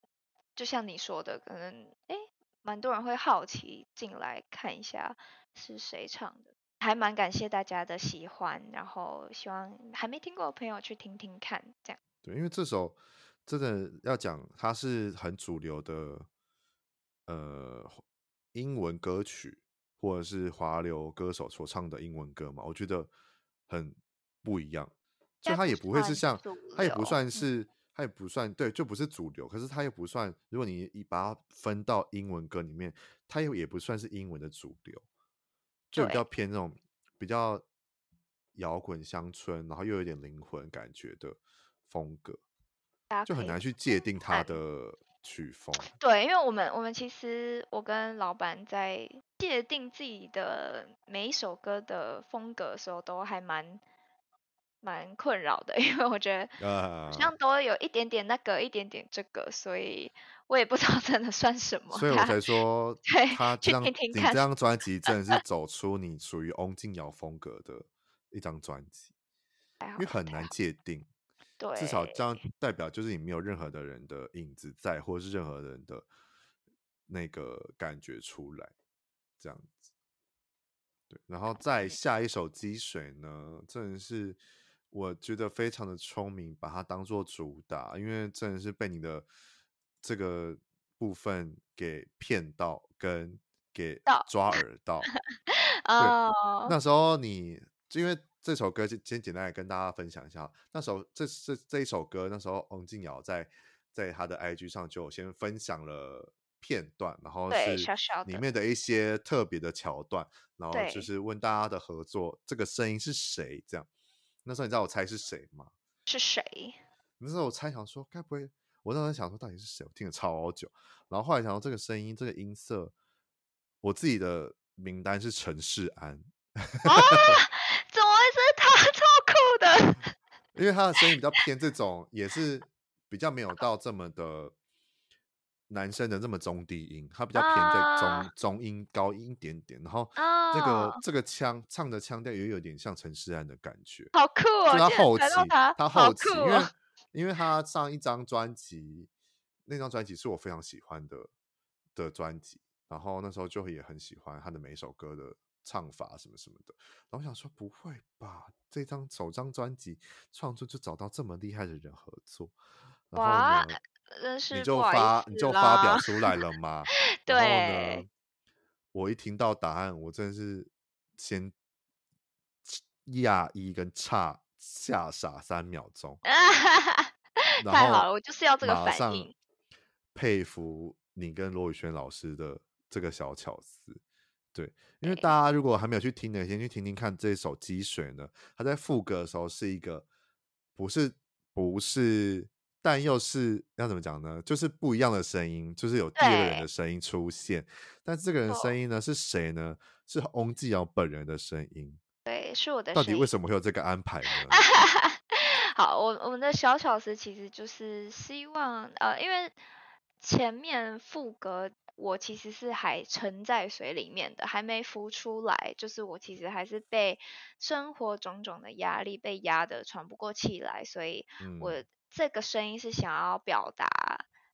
就像你说的，可能哎，蛮多人会好奇进来看一下是谁唱的，还蛮感谢大家的喜欢，然后希望还没听过的朋友去听听看，这样。对，因为这首真的要讲，它是很主流的，呃，英文歌曲。或者是华流歌手所唱的英文歌嘛，我觉得很不一样，就它也不会是像，它也不算是，它也不算对，就不是主流。可是它又不算，如果你一把它分到英文歌里面，它又也不算是英文的主流，就比较偏那种比较摇滚乡村，然后又有点灵魂感觉的风格，就很难去界定它的。曲风对，因为我们我们其实我跟老板在界定自己的每一首歌的风格的时候，都还蛮蛮困扰的，因为我觉得好像都有一点点那个，一点点这个，所以我也不知道真的算什么。所以我才说，对，他这张你这张专辑真的是 走出你属于翁静瑶风格的一张专辑，因为很难界定。对，至少这样代表就是你没有任何的人的影子在，或者是任何人的那个感觉出来，这样子。对，然后再下一首《积水》呢，真的是我觉得非常的聪明，把它当做主打，因为真的是被你的这个部分给骗到，跟给抓耳到。哦，那时候你因为这首歌，先先简单来跟大家分享一下。那时候这这这一首歌，那时候翁静瑶在在他的 IG 上就先分享了片段，然后是里面的一些特别的桥段，然后就是问大家的合作，这个声音是谁？这样。那时候你知道我猜是谁吗？是谁？那时候我猜想说，该不会？我那时候想说，到底是谁？我听了超久，然后后来想到这个声音，这个音色，我自己的名单是陈世安。啊？怎么会是他？超酷的！因为他的声音比较偏这种，也是比较没有到这么的男生的这么中低音，他比较偏在中、啊、中音高音一点点，然后这个、啊、这个腔唱的腔调也有点像陈势安的感觉，好酷啊！他后期他，他后期，哦、因为。因为他上一张专辑，那张专辑是我非常喜欢的的专辑，然后那时候就也很喜欢他的每一首歌的唱法什么什么的，然后我想说不会吧，这张首张专辑创作就找到这么厉害的人合作，然后呢，你就发你就发表出来了吗，对，我一听到答案，我真的是先讶异跟差。吓傻三秒钟，太好了，我就是要这个反应。佩服你跟罗宇轩老师的这个小巧思，对，因为大家如果还没有去听的，先去听听看这首《积水》呢。他在副歌的时候是一个不是不是，但又是要怎么讲呢？就是不一样的声音，就是有第二个人的声音出现。但这个人的声音呢是谁呢？是翁继尧本人的声音。对，是我的。到底为什么会有这个安排呢？好，我我们的小巧思其实就是希望，呃，因为前面副歌我其实是还沉在水里面的，还没浮出来，就是我其实还是被生活种种的压力被压得喘不过气来，所以我这个声音是想要表达，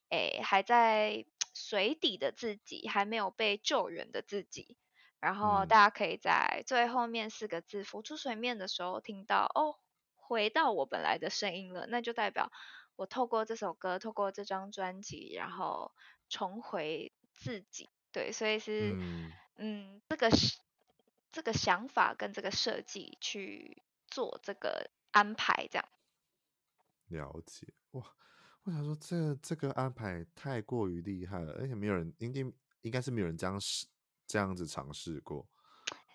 哎，还在水底的自己，还没有被救援的自己。然后大家可以在最后面四个字浮出水面的时候听到哦，回到我本来的声音了，那就代表我透过这首歌，透过这张专辑，然后重回自己。对，所以是嗯，嗯，这个是这个想法跟这个设计去做这个安排，这样。了解哇，我想说这这个安排太过于厉害了，而且没有人应该应该是没有人这样试。这样子尝试过，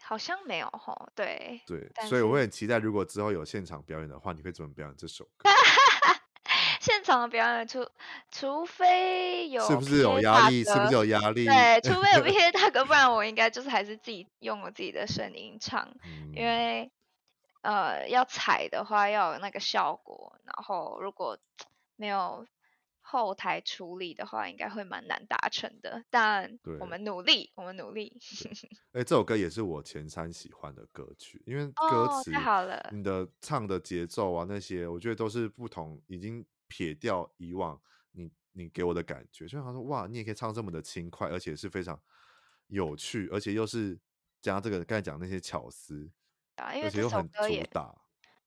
好像没有吼，对对，所以我会很期待，如果之后有现场表演的话，你会怎么表演这首歌？现场的表演，除除非有是不是有压力？是不是有压力？对，除非有 PA 大哥，不然我应该就是还是自己用我自己的声音唱，嗯、因为呃要踩的话要有那个效果，然后如果没有。后台处理的话，应该会蛮难达成的，但我们努力，我们努力。哎、欸，这首歌也是我前三喜欢的歌曲，因为歌词、哦、太好了，你的唱的节奏啊，那些我觉得都是不同，已经撇掉以往你你给我的感觉，就好像说哇，你也可以唱这么的轻快，而且是非常有趣，而且又是加这个刚才讲那些巧思，啊，因为这首歌也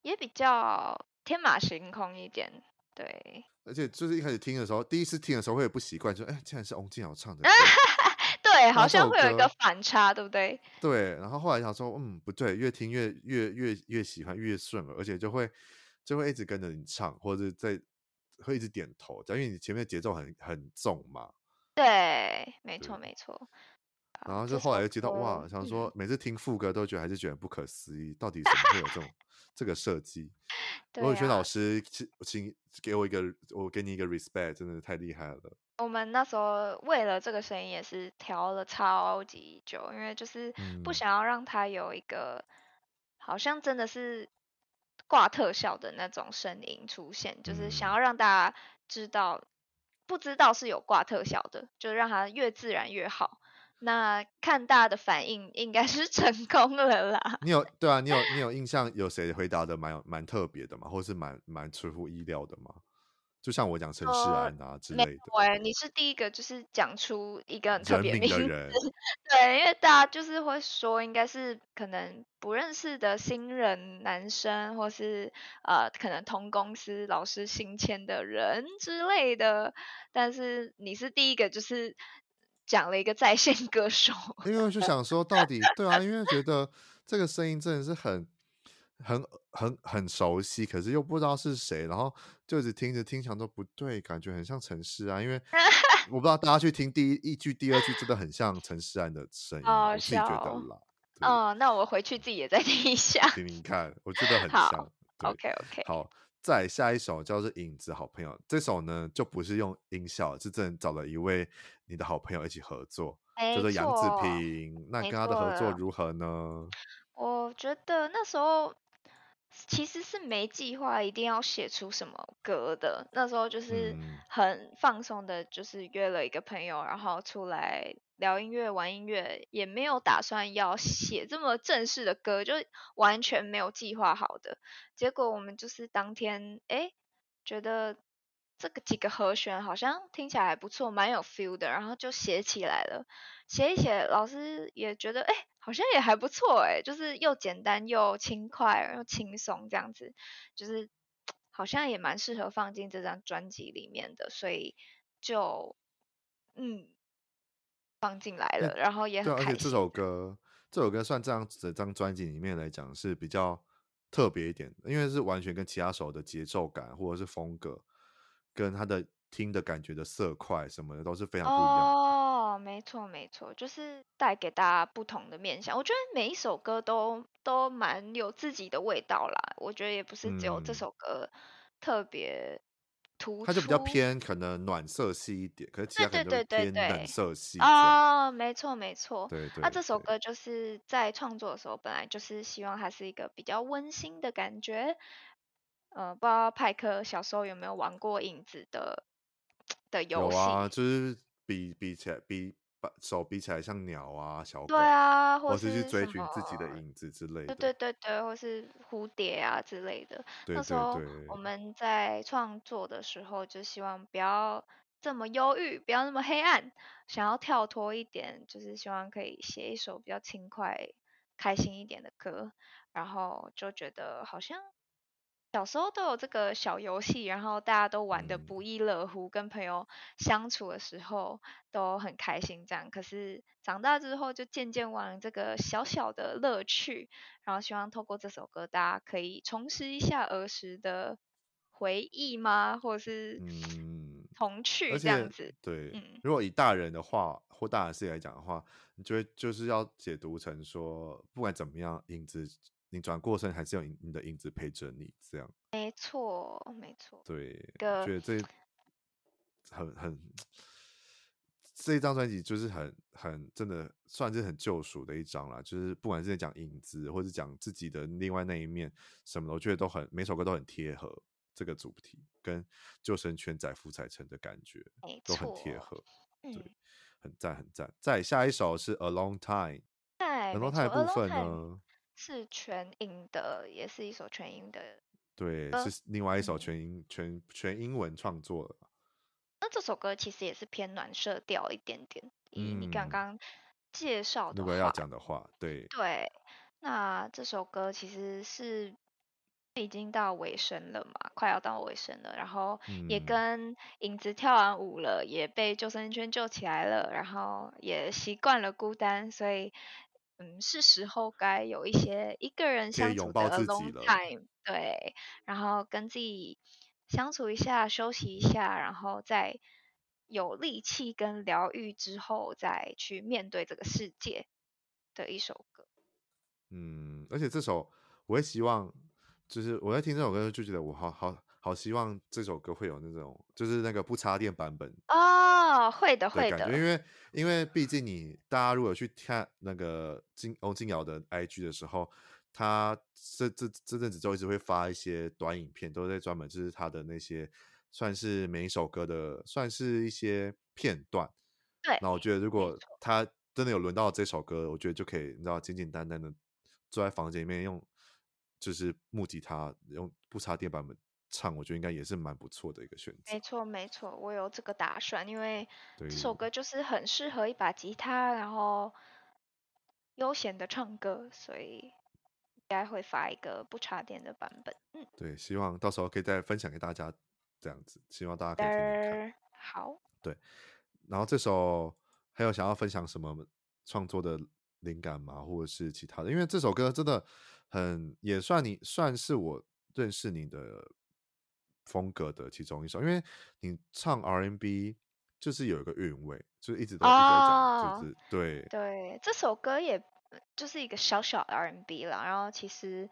也比较天马行空一点。对，而且就是一开始听的时候，第一次听的时候会有不习惯，就哎，竟然是翁静瑶唱的歌，对，好像会有一个反差，对不对？对，然后后来想说，嗯，不对，越听越越越越喜欢，越顺耳，而且就会就会一直跟着你唱，或者在会一直点头，因为你前面的节奏很很重嘛。对，没错没错。然后就后来又接到哇，想说每次听副歌都觉得还是觉得不可思议，到底怎么会有这种这个设计？罗宇轩老师，请请给我一个，我给你一个 respect，真的太厉害了。我们那时候为了这个声音也是调了超级久，因为就是不想要让它有一个、嗯、好像真的是挂特效的那种声音出现，就是想要让大家知道，不知道是有挂特效的，就让它越自然越好。那看大家的反应，应该是 成功了啦。你有对啊，你有你有印象有谁回答的蛮蛮特别的吗？或是蛮蛮出乎意料的吗？就像我讲陈世安啊之类的。喂、呃，你是第一个就是讲出一个很特别名字的人。对，因为大家就是会说，应该是可能不认识的新人男生，或是呃可能同公司老师新签的人之类的。但是你是第一个就是。讲了一个在线歌手，因为就想说到底对啊，因为觉得这个声音真的是很很很很熟悉，可是又不知道是谁，然后就一直听着听想都不对，感觉很像陈势安，因为 我不知道大家去听第一一句、第二句，真的很像陈势安的声音，我自己觉得啦。哦，那我回去自己也再听一下，听听看，我觉得很像。OK OK，好。再下一首叫做《影子》，好朋友。这首呢，就不是用音效，是真的找了一位你的好朋友一起合作，叫做杨子平。那跟他的合作如何呢？我觉得那时候。其实是没计划一定要写出什么歌的，那时候就是很放松的，就是约了一个朋友，然后出来聊音乐、玩音乐，也没有打算要写这么正式的歌，就完全没有计划好的。结果我们就是当天，哎，觉得这个几个和弦好像听起来还不错，蛮有 feel 的，然后就写起来了。写一写，老师也觉得，哎。好像也还不错哎，就是又简单又轻快又轻松这样子，就是好像也蛮适合放进这张专辑里面的，所以就嗯放进来了，然后也很开心。而且这首歌，这首歌算这样子这张专辑里面来讲是比较特别一点的，因为是完全跟其他首的节奏感或者是风格，跟他的听的感觉的色块什么的都是非常不一样的。哦没错，没错，就是带给大家不同的面向。我觉得每一首歌都都蛮有自己的味道啦。我觉得也不是只有这首歌特别它就比较偏可能暖色系一点，可是其他可能偏冷色系。哦，没错，没错。对对，这首歌就是在创作的时候，本来就是希望它是一个比较温馨的感觉。呃，不知道派克小时候有没有玩过影子的的游戏？有啊，就是。比比起来，比把手比起来像鸟啊，小狗，对啊，或是，或是去追寻自己的影子之类的，对对对对，或是蝴蝶啊之类的。对对对，那时候我们在创作的时候，就希望不要这么忧郁，不要那么黑暗，想要跳脱一点，就是希望可以写一首比较轻快、开心一点的歌，然后就觉得好像。小时候都有这个小游戏，然后大家都玩的不亦乐乎，跟朋友相处的时候都很开心。这样，可是长大之后就渐渐忘了这个小小的乐趣。然后希望透过这首歌，大家可以重拾一下儿时的回忆吗？或者是嗯童趣这样子？对，嗯，如果以大人的话或大人视野来讲的话，你就会就是要解读成说，不管怎么样，影子。你转过身，还是有你的影子陪着你，这样。没错，没错。对，我觉得这很很这一张专辑就是很很真的算是很救赎的一张啦。就是不管是在讲影子，或是讲自己的另外那一面什么的，我觉得都很每首歌都很贴合这个主题，跟救生圈载浮载沉的感觉都很贴合。对，嗯、很赞很赞。再下一首是 A Long Time，A Long Time 部分呢？是全英的，也是一首全英的。对，是另外一首全英、嗯、全全英文创作的。那这首歌其实也是偏暖色调一点点。以，你刚刚介绍的，如果要讲的话，对对。那这首歌其实是已经到尾声了嘛，快要到尾声了，然后也跟影子跳完舞了，嗯、也被救生圈救起来了，然后也习惯了孤单，所以。嗯，是时候该有一些一个人相处的 alone time，对，然后跟自己相处一下，休息一下，然后再有力气跟疗愈之后，再去面对这个世界的一首歌。嗯，而且这首我也希望，就是我在听这首歌就觉得我好好好希望这首歌会有那种，就是那个不插电版本哦，会的，会的，因为。因为毕竟你大家如果去看那个金欧金瑶的 IG 的时候，他这这这阵子就一直会发一些短影片，都在专门就是他的那些算是每一首歌的算是一些片段。对。那我觉得如果他真的有轮到这首歌，我觉得就可以你知道简简单单的坐在房间里面用就是木吉他用不插电版本。唱，我觉得应该也是蛮不错的一个选择。没错，没错，我有这个打算，因为这首歌就是很适合一把吉他，然后悠闲的唱歌，所以应该会发一个不插电的版本。嗯，对，希望到时候可以再分享给大家，这样子，希望大家可以听听看。好，对，然后这首还有想要分享什么创作的灵感吗？或者是其他的？因为这首歌真的很也算你算是我认识你的风格的其中一首，因为你唱 R&B 就是有一个韵味，就是一直都一直在讲，就是对对，这首歌也就是一个小小的 R&B 了，然后其实。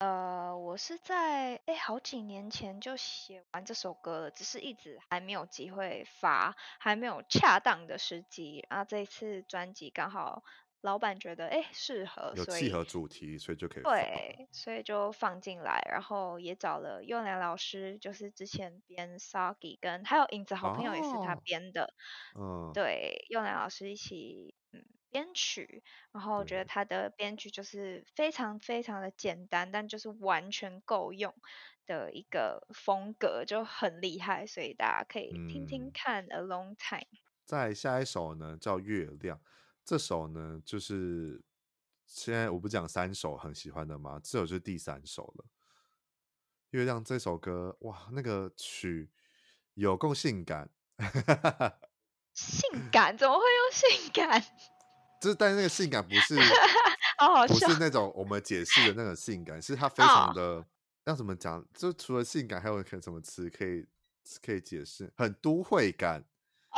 呃，我是在诶好几年前就写完这首歌了，只是一直还没有机会发，还没有恰当的时机。然后这一次专辑刚好老板觉得诶适合，有契合主题，所以，就可以对，所以就放进来。然后也找了幼良老师，就是之前编 Soggy 跟还有影子好朋友也是他编的，哦、嗯，对，幼良老师一起嗯。编曲，然后我觉得他的编曲就是非常非常的简单，但就是完全够用的一个风格，就很厉害，所以大家可以听听看。A long time。再下一首呢，叫《月亮》，这首呢就是现在我不讲三首很喜欢的吗？这首就是第三首了。《月亮》这首歌，哇，那个曲有够性感，性感？怎么会用性感？就是，但是那个性感不是，不是那种我们解释的那种性感，是它非常的、哦、要怎么讲？就除了性感，还有什么词可以可以解释？很都会感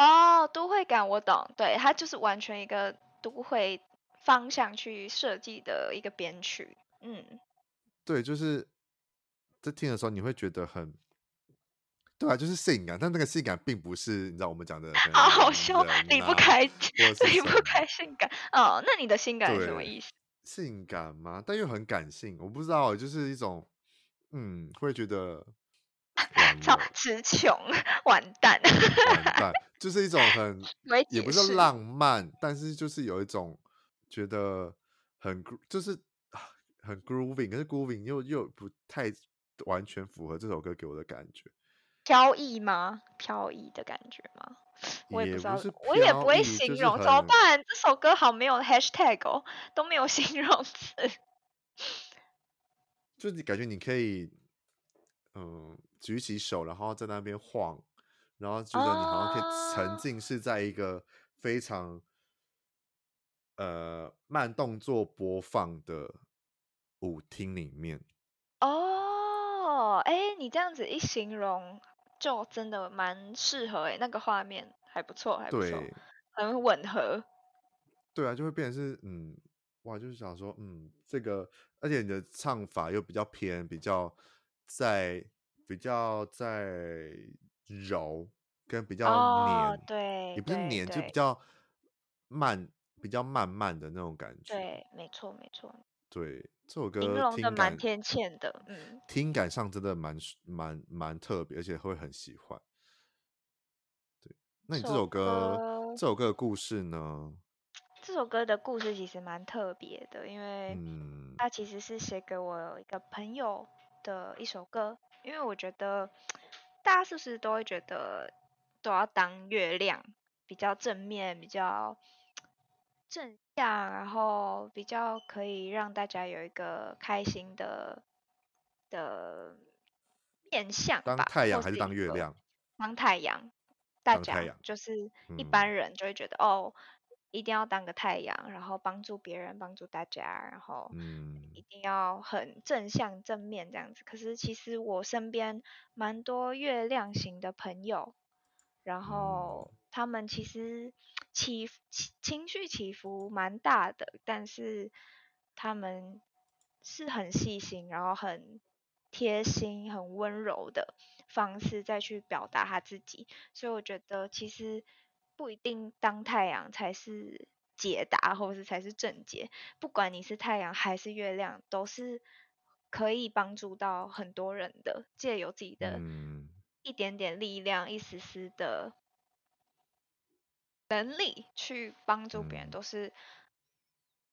哦，都会感我懂，对，它就是完全一个都会方向去设计的一个编曲，嗯，对，就是在听的时候你会觉得很。对啊，就是性感，但那个性感并不是你知道我们讲的好 好笑，离不开离不开性感哦。那你的性感是什么意思？性感吗？但又很感性，我不知道，就是一种嗯，会觉得 超词穷，完蛋，完蛋，就是一种很也不是浪漫，但是就是有一种觉得很就是很 grooving，可是 grooving 又又不太完全符合这首歌给我的感觉。飘逸吗？飘逸的感觉吗？我也不知道，也我也不会形容，怎么办？这首歌好没有 hashtag 哦，都没有 形容词。就你感觉你可以，嗯、呃，举起手，然后在那边晃，然后觉得你好像可以沉浸是在一个非常，呃，慢动作播放的舞厅里面。哦，哎，你这样子一形容。就真的蛮适合哎，那个画面还不错，还不错，很吻合。对啊，就会变成是嗯，哇，就是想说嗯，这个，而且你的唱法又比较偏，比较在比较在柔跟比较黏，哦、对，也不是黏，就比较慢，比较慢慢的那种感觉。对，没错，没错。对，这首歌形容的蛮贴切的，嗯，听感上真的蛮蛮蛮特别，而且会很喜欢。对，那你这首歌，这首歌的故事呢？这首歌的故事其实蛮特别的，因为它其实是写给我一个朋友的一首歌。因为我觉得大家是不是都会觉得都要当月亮，比较正面，比较正向。然后比较可以让大家有一个开心的的面向吧。当太阳还是当月亮？当太阳，大家就是一般人就会觉得、嗯、哦，一定要当个太阳，然后帮助别人，帮助大家，然后一定要很正向正面这样子。可是其实我身边蛮多月亮型的朋友，然后他们其实。起起情绪起伏蛮大的，但是他们是很细心，然后很贴心、很温柔的方式再去表达他自己。所以我觉得其实不一定当太阳才是解答，或者是才是正解。不管你是太阳还是月亮，都是可以帮助到很多人的，借由自己的一点点力量、一丝丝的。能力去帮助别人都是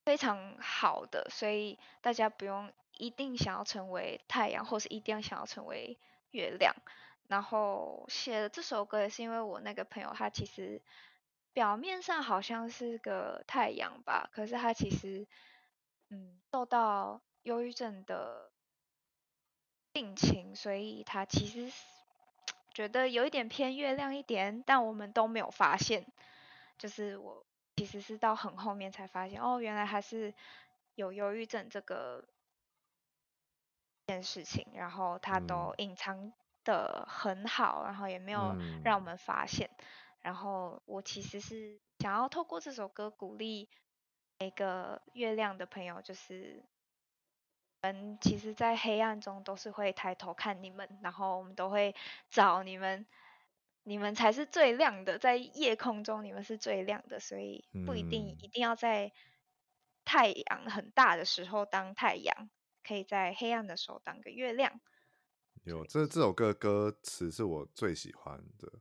非常好的，所以大家不用一定想要成为太阳，或是一定要想要成为月亮。然后写了这首歌也是因为我那个朋友，他其实表面上好像是个太阳吧，可是他其实嗯受到忧郁症的病情，所以他其实觉得有一点偏月亮一点，但我们都没有发现。就是我其实是到很后面才发现，哦，原来还是有忧郁症这个件事情，然后他都隐藏得很好，然后也没有让我们发现。嗯、然后我其实是想要透过这首歌鼓励每个月亮的朋友，就是。嗯，其实，在黑暗中都是会抬头看你们，然后我们都会找你们，你们才是最亮的，在夜空中你们是最亮的，所以不一定一定要在太阳很大的时候当太阳，可以在黑暗的时候当个月亮。有这这首歌歌词是我最喜欢的，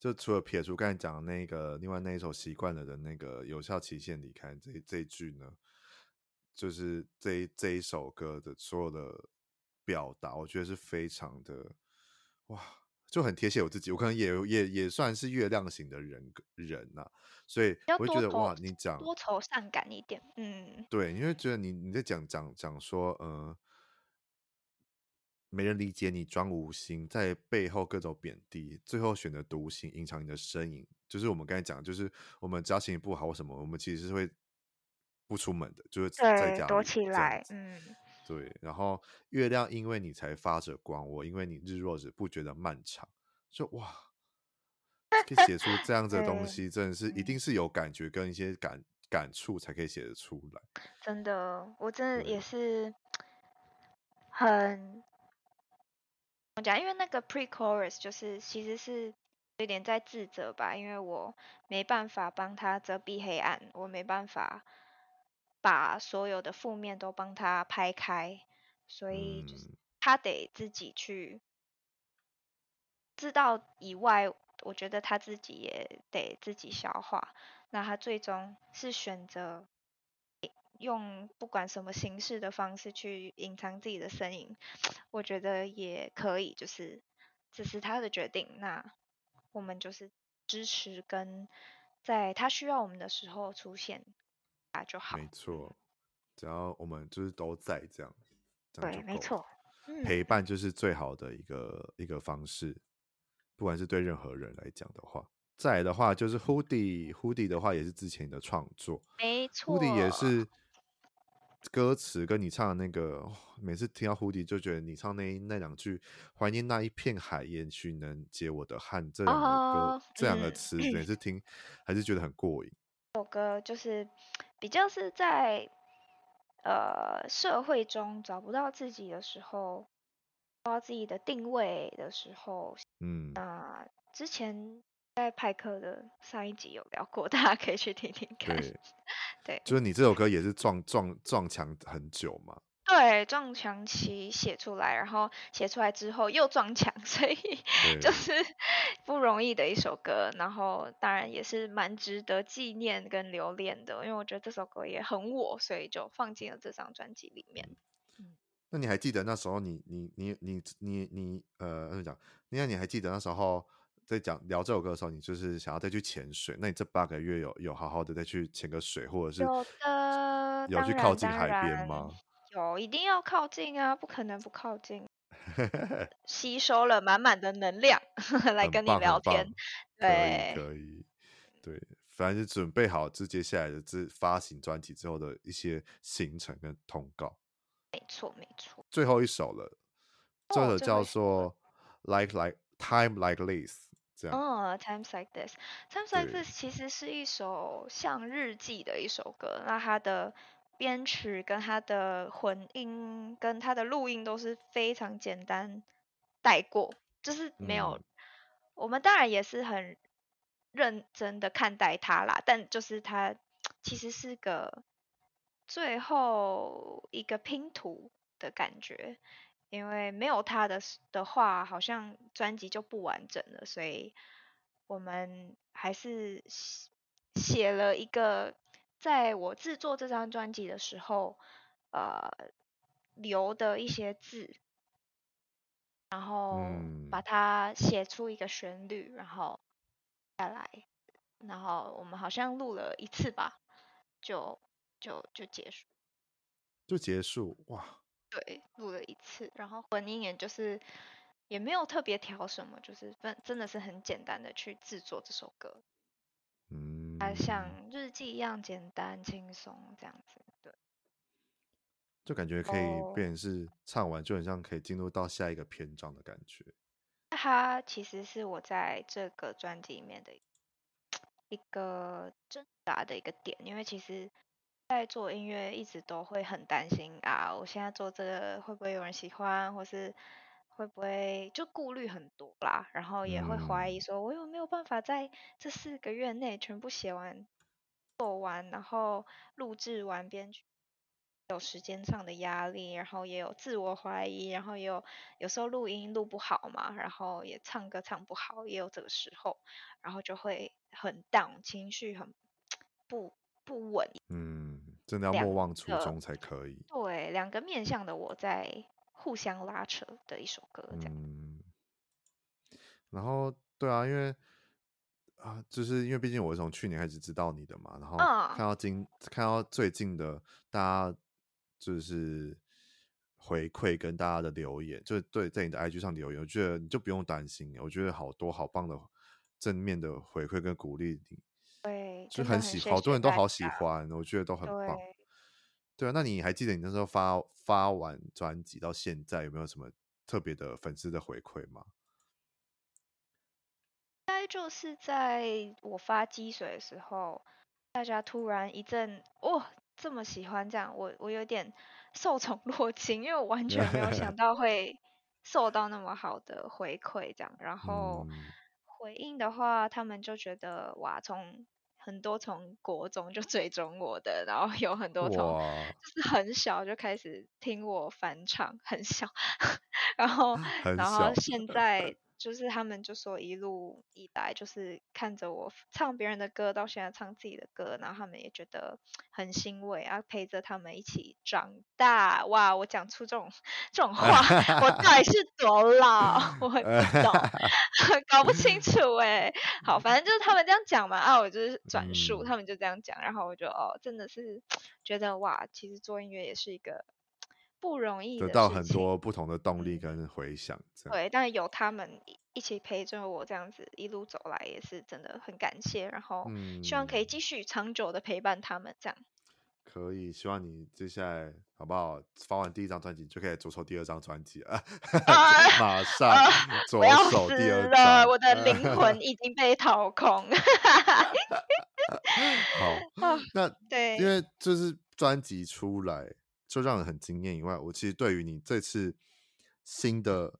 就除了撇除刚才讲的那个，另外那一首习惯了的那个有效期限离开这这一句呢。就是这一这一首歌的所有的表达，我觉得是非常的哇，就很贴切我自己。我可能也也也算是月亮型的人人呐、啊，所以我会觉得哇，你讲多愁善感一点，嗯，对，你会觉得你你在讲讲讲说，呃，没人理解你装无心，在背后各种贬低，最后选择独行，隐藏你的身影。就是我们刚才讲，就是我们只要心情不好或什么，我们其实是会。不出门的，就是在家躲起来，嗯，对。然后月亮因为你才发着光，我因为你日落时不觉得漫长。就哇，可以写出这样子的东西，真的是一定是有感觉跟一些感感触才可以写得出来。真的，我真的也是很我讲，因为那个 pre-chorus 就是其实是有点在自责吧，因为我没办法帮他遮蔽黑暗，我没办法。把所有的负面都帮他拍开，所以就是他得自己去知道以外，我觉得他自己也得自己消化。那他最终是选择用不管什么形式的方式去隐藏自己的身影，我觉得也可以，就是这是他的决定。那我们就是支持，跟在他需要我们的时候出现啊。就好，没错，只要我们就是都在这样，这样对，没错，陪伴就是最好的一个一个方式，不管是对任何人来讲的话。再来的话就是 Hoodie，Hoodie 的话也是之前的创作，没错，Hoodie 也是歌词跟你唱的那个，每次听到 Hoodie 就觉得你唱那那两句“怀念那一片海，也许能解我的汗”这两个歌，oh, 这两个词，每次听还是觉得很过瘾。这首歌就是。比较是在呃社会中找不到自己的时候，找到自己的定位的时候，嗯，那、呃、之前在派克的上一集有聊过，大家可以去听听看。对，就是你这首歌也是撞撞撞墙很久嘛。对，撞墙期写出来，然后写出来之后又撞墙，所以就是不容易的一首歌。然后当然也是蛮值得纪念跟留恋的，因为我觉得这首歌也很我，所以就放进了这张专辑里面。嗯，那你还记得那时候你你你你你你呃怎么讲？那你还记得那时候在讲聊这首歌的时候，你就是想要再去潜水？那你这八个月有有好好的再去潜个水，或者是有的有去靠近海边吗？有，一定要靠近啊，不可能不靠近。吸收了满满的能量 来跟你聊天，对，可以，对，反正就准备好这接下来的这发行专辑之后的一些行程跟通告。没错，没错。最后一首了，这首叫做 Like Like Time Like This，这样。哦，Times Like This，Times Like This 其实是一首像日记的一首歌，那它的。编曲跟它的混音跟它的录音都是非常简单带过，就是没有。嗯、我们当然也是很认真的看待它啦，但就是它其实是个最后一个拼图的感觉，因为没有他的的话，好像专辑就不完整了，所以我们还是写了一个。在我制作这张专辑的时候，呃，留的一些字，然后把它写出一个旋律，然后下来，然后我们好像录了一次吧，就就就结束，就结束哇！对，录了一次，然后混音也就是也没有特别调什么，就是真真的是很简单的去制作这首歌。嗯，它像日记一样简单轻松这样子，对。就感觉可以变成是唱完就很像可以进入到下一个篇章的感觉。它其实是我在这个专辑里面的一个挣扎的一个点，因为其实，在做音乐一直都会很担心啊，我现在做这个会不会有人喜欢，或是会不会就顾虑很多啦，然后也会怀疑说，我有没有办法在这四个月内全部写完、做完，然后录制完编曲。有时间上的压力，然后也有自我怀疑，然后也有有时候录音录不好嘛，然后也唱歌唱不好，也有这个时候，然后就会很 down，情绪很 不不稳。嗯，真的要莫忘初衷才可以。对，两个面向的我在互相拉扯的一首歌，这样。嗯。然后，对啊，因为啊，就是因为毕竟我是从去年开始知道你的嘛，然后看到今、嗯、看到最近的大家。就是回馈跟大家的留言，就是对在你的 IG 上留言，我觉得你就不用担心，我觉得好多好棒的正面的回馈跟鼓励你，对，就很喜，好多人都好喜欢，我觉得都很棒。对，对啊，那你还记得你那时候发发完专辑到现在有没有什么特别的粉丝的回馈吗？应该就是在我发积水的时候，大家突然一阵哦。这么喜欢这样，我我有点 受宠若惊，因为我完全没有想 到会受到那么好的回馈这样。然后回应的话，他们就觉得哇，从很多从国中就追踪我的，然后有很多从就是很小就开始听我返场，很小，然后然后现在。就是他们就说一路以来就是看着我唱别人的歌，到现在唱自己的歌，然后他们也觉得很欣慰啊，陪着他们一起长大。哇，我讲出这种这种话，我到底是多老？我也不懂，搞不清楚哎。好，反正就是他们这样讲嘛啊，我就是转述，他们就这样讲，然后我就哦，真的是觉得哇，其实做音乐也是一个。不容易得到很多不同的动力跟回响，对，但有他们一起陪着我这样子一路走来，也是真的很感谢。然后希望可以继续长久的陪伴他们，这样、嗯、可以。希望你接下来好不好？发完第一张专辑就可以着手第二张专辑啊！马上着手第二张、啊，我的灵魂 已经被掏空。好，那对，因为就是专辑出来。就让人很惊艳以外，我其实对于你这次新的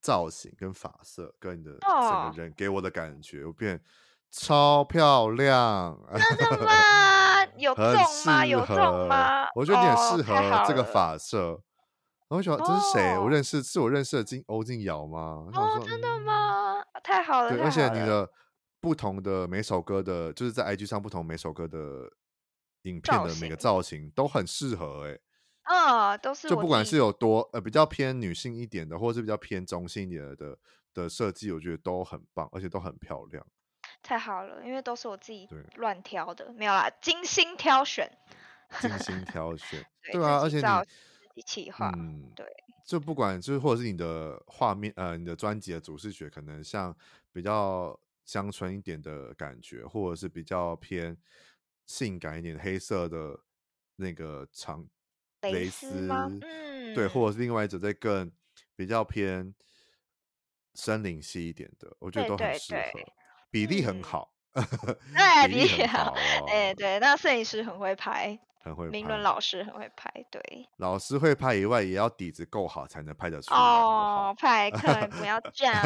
造型跟发色，跟你的整个人给我的感觉，我变超漂亮。真的吗？有重吗？有重吗？我觉得你很适合这个发色。我喜欢，这是谁？我认识，是我认识的金欧静瑶吗？哦，真的吗？太好了。对，而且你的不同的每首歌的，就是在 IG 上不同每首歌的。影片的每个造型都很适合哎、欸，啊、哦，都是就不管是有多呃比较偏女性一点的，或者是比较偏中性一点的的，设计，我觉得都很棒，而且都很漂亮。太好了，因为都是我自己乱挑的，没有啦，精心挑选，精心挑选，对啊，而且你自己企划，嗯，对，就不管就是或者是你的画面呃，你的专辑的主视觉可能像比较乡村一点的感觉，或者是比较偏。性感一点黑色的那个长蕾丝，嗯，对，或者是另外一种再更比较偏森林系一点的，我觉得都很适合，对对对，比例很好，对，比例好，哎，对，那摄影师很会拍。很会拍，明伦老师很会拍，对。老师会拍以外，也要底子够好才能拍得出来。哦，拍客人不要这样。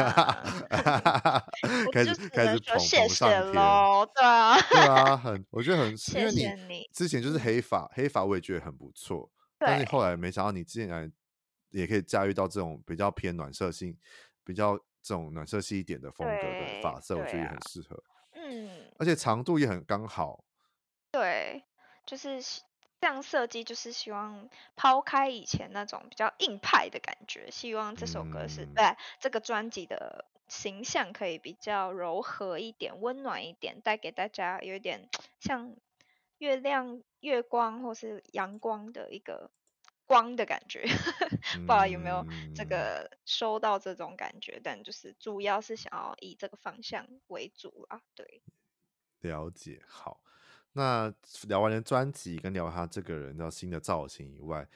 开始开始捧谢谢喽，对啊。对啊，很，我觉得很，谢谢你，因为你之前就是黑发，黑发我也觉得很不错。但是后来没想到你竟然也可以驾驭到这种比较偏暖色系、比较这种暖色系一点的风格的发色，我觉得也很适合。嗯。而且长度也很刚好。对，就是。这样设计就是希望抛开以前那种比较硬派的感觉，希望这首歌是对、嗯、这个专辑的形象可以比较柔和一点、温暖一点，带给大家有一点像月亮、月光或是阳光的一个光的感觉。不知道有没有这个收到这种感觉，但就是主要是想要以这个方向为主啊，对。了解，好。那聊完了专辑，跟聊他这个人的新的造型以外，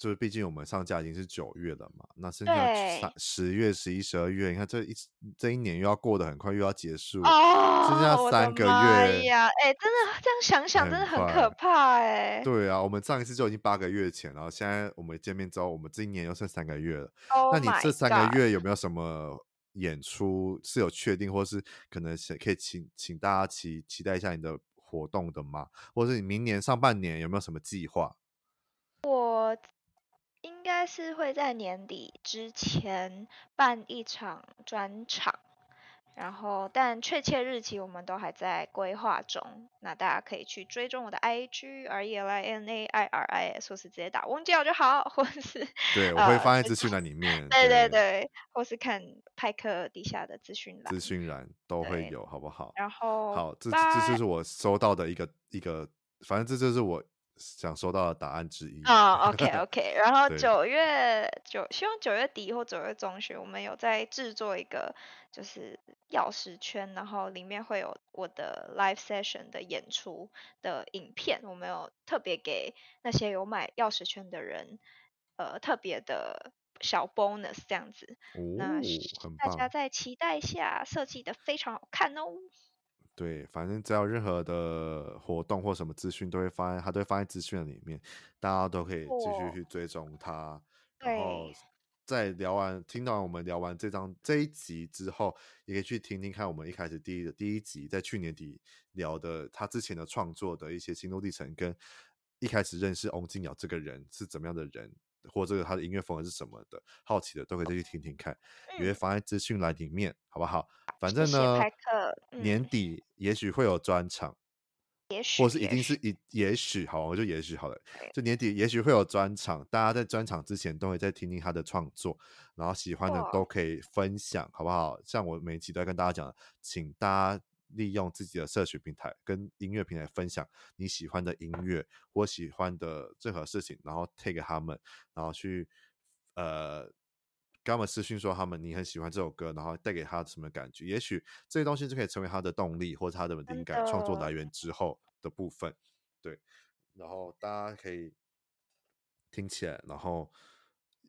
就是毕竟我们上架已经是九月了嘛，那剩下十月、十一、十二月，你看这一这一年又要过得很快，又要结束，哦、剩下三个月。哎呀，哎，真的这样想想，真的很可怕哎。对啊，我们上一次就已经八个月前，然后现在我们见面之后，我们这一年又剩三个月了。Oh、那你这三个月有没有什么演出是有确定，或是可能可以请请大家期期待一下你的？活动的吗？或者是你明年上半年有没有什么计划？我应该是会在年底之前办一场专场，然后但确切日期我们都还在规划中。那大家可以去追踪我的 IG R E L I N A I R I S，或是直接打翁教就好，或是对，我会放在资 讯栏里面。对对对，或是看派克底下的资讯栏，资讯栏都会有，好不好？然后好，这这就是我收到的一个一个，反正这就是我。想收到的答案之一。啊、oh,，OK OK，然后九月九，希望九月底或九月中旬，我们有在制作一个就是钥匙圈，然后里面会有我的 live session 的演出的影片，我们有特别给那些有买钥匙圈的人，呃，特别的小 bonus 这样子，哦、那大家在期待一下，设计的非常好看哦。对，反正只要任何的活动或什么资讯，都会发在他都会放在资讯里面，大家都可以继续去追踪他。然后在聊完听到我们聊完这张这一集之后，也可以去听听看我们一开始第一的第一集在去年底聊的他之前的创作的一些心路历程，跟一开始认识翁静瑶这个人是怎么样的人，或这个他的音乐风格是什么的，好奇的都可以再去听听看，也会放在资讯栏里面，好不好？反正呢，嗯、年底也许会有专场，也许，或是一定是一也许好，我就也许好了。就年底也许会有专场，大家在专场之前都会再听听他的创作，然后喜欢的都可以分享，好不好？像我每期都在跟大家讲，请大家利用自己的社群平台跟音乐平台分享你喜欢的音乐或喜欢的任何事情，然后 take 他们，然后去呃。跟他们私讯说他们你很喜欢这首歌，然后带给他什么感觉？也许这些东西就可以成为他的动力或者他的灵感创作来源之后的部分。对，然后大家可以听起来，然后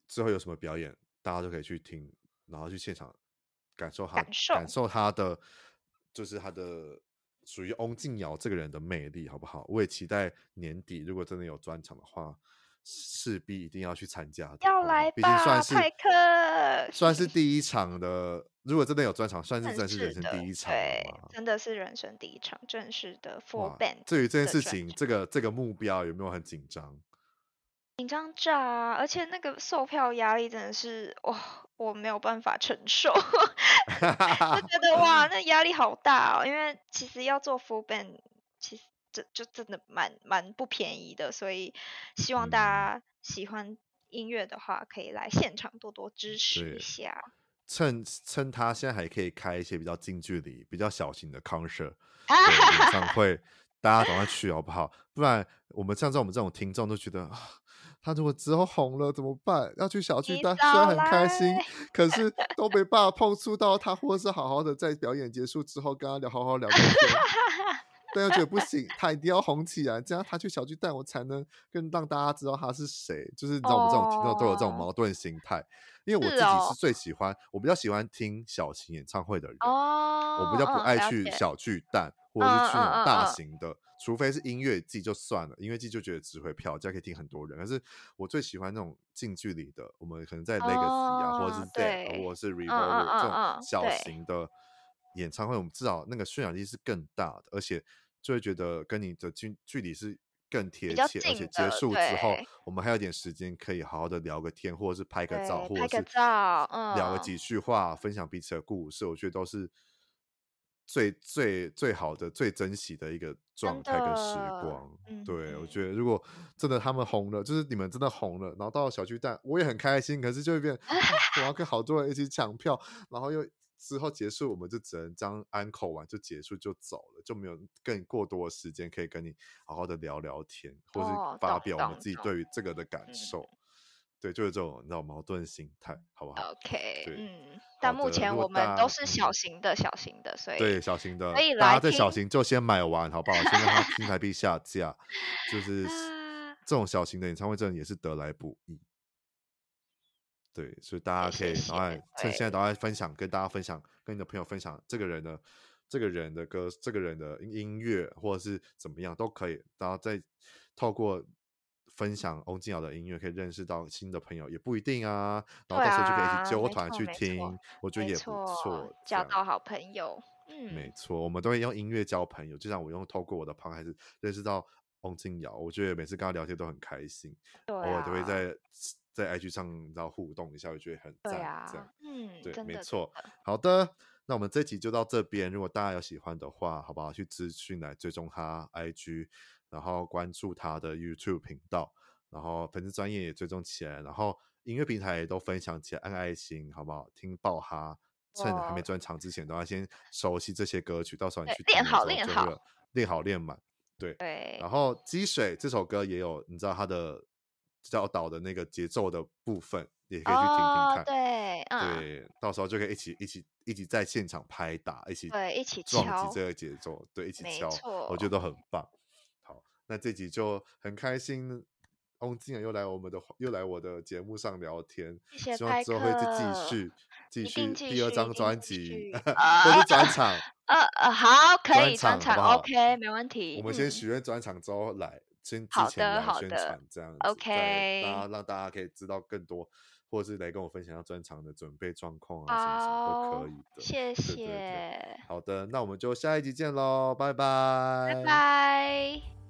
之后有什么表演，大家都可以去听，然后去现场感受他感受他的就是他的属于翁静瑶这个人的魅力，好不好？我也期待年底如果真的有专场的话。势必一定要去参加的，要来吧，毕竟算是克算是第一场的。如果真的有专场，算是真是人生第一场，对，真的是人生第一场正式的 full band。至于这件事情，这个这个目标有没有很紧张？紧张炸啊！而且那个售票压力真的是哇，我没有办法承受，就觉得哇，那压力好大哦。因为其实要做 full band，其实。这就真的蛮蛮不便宜的，所以希望大家喜欢音乐的话，可以来现场多多支持一下。趁趁他现在还可以开一些比较近距离、比较小型的 concert 演唱会，大家赶快去好不好？不然我们像在我们这种听众都觉得啊，他如果之后红了怎么办？要去小巨蛋，虽然很开心，可是 都没办法碰触到他，或是好好的在表演结束之后跟他聊，好好聊天。但又觉得不行，他一定要红起来，这样他去小巨蛋，我才能更让大家知道他是谁。就是你知道我们这种听众都有这种矛盾心态，因为我自己是最喜欢，我比较喜欢听小型演唱会的人，我比较不爱去小巨蛋或者是去那种大型的，除非是音乐季就算了，音乐季就觉得值回票价可以听很多人。可是我最喜欢那种近距离的，我们可能在 Legacy 啊，或者是 Dead，或者是 Revolver 这种小型的演唱会，我们至少那个渲染力是更大的，而且。就会觉得跟你的距距离是更贴切，而且结束之后，我们还有点时间可以好好的聊个天，或者是拍个照，或者是聊个几句话，分享彼此的故事。我觉得都是最最最好的、最珍惜的一个状态跟时光。对，我觉得如果真的他们红了，就是你们真的红了，然后到了小巨蛋，我也很开心。可是就会变，我要跟好多人一起抢票，然后又。之后结束，我们就只能这样安口完就结束就走了，就没有更过多的时间可以跟你好好的聊聊天，或是发表我们自己对于这个的感受。对，就是这种你知道矛盾心态，好不好？OK，对嗯，但目前我们都是小型的小型的，所以对小型的，可以大家在小型就先买完，好不好？先让它平台币下架，就是这种小型的演唱会，真的也是得来不易。对，所以大家可以赶快趁现在赶快分享，跟大家分享，跟你的朋友分享这个人的这个人的歌，这个人的音乐，或者是怎么样都可以。然后再透过分享翁静瑶的音乐，可以认识到新的朋友，也不一定啊。然后到时候就可以一起揪团去听，我觉得也不错，交到好朋友。嗯，没错，我们都会用音乐交朋友，就像我用透过我的 Podcast 认识到翁静瑶，我觉得每次跟他聊天都很开心，对啊，偶尔都会在。在 IG 上然后互动一下，我觉得很赞，啊、这样，嗯，对，没错。好的，那我们这集就到这边。如果大家有喜欢的话，好不好？去资讯来追踪他 IG，然后关注他的 YouTube 频道，然后粉丝专业也追踪起来，然后音乐平台也都分享起来，按爱心，好不好？听爆哈，趁还没专场之前，都要先熟悉这些歌曲，到时候你去练好练好，练好练满，对对。然后积水这首歌也有，你知道他的。教导的那个节奏的部分，也可以去听听看。Oh, 对，嗯，对，到时候就可以一起一起一起在现场拍打，一起对一起撞击这个节奏，对，一起敲，我觉得都很棒。好，那这集就很开心，翁静瑶又来我们的又来我的节目上聊天，谢谢希望之后会继续继续第二张专辑，或者是转场。呃呃，好，可以转场，OK，没问题。我们先许愿转场之后来。先之前来宣传这样子，OK，然后让大家可以知道更多，或者是来跟我分享一下专场的准备状况啊，什么什么都可以的。谢谢。对对对，好的，那我们就下一集见喽，拜拜。拜拜。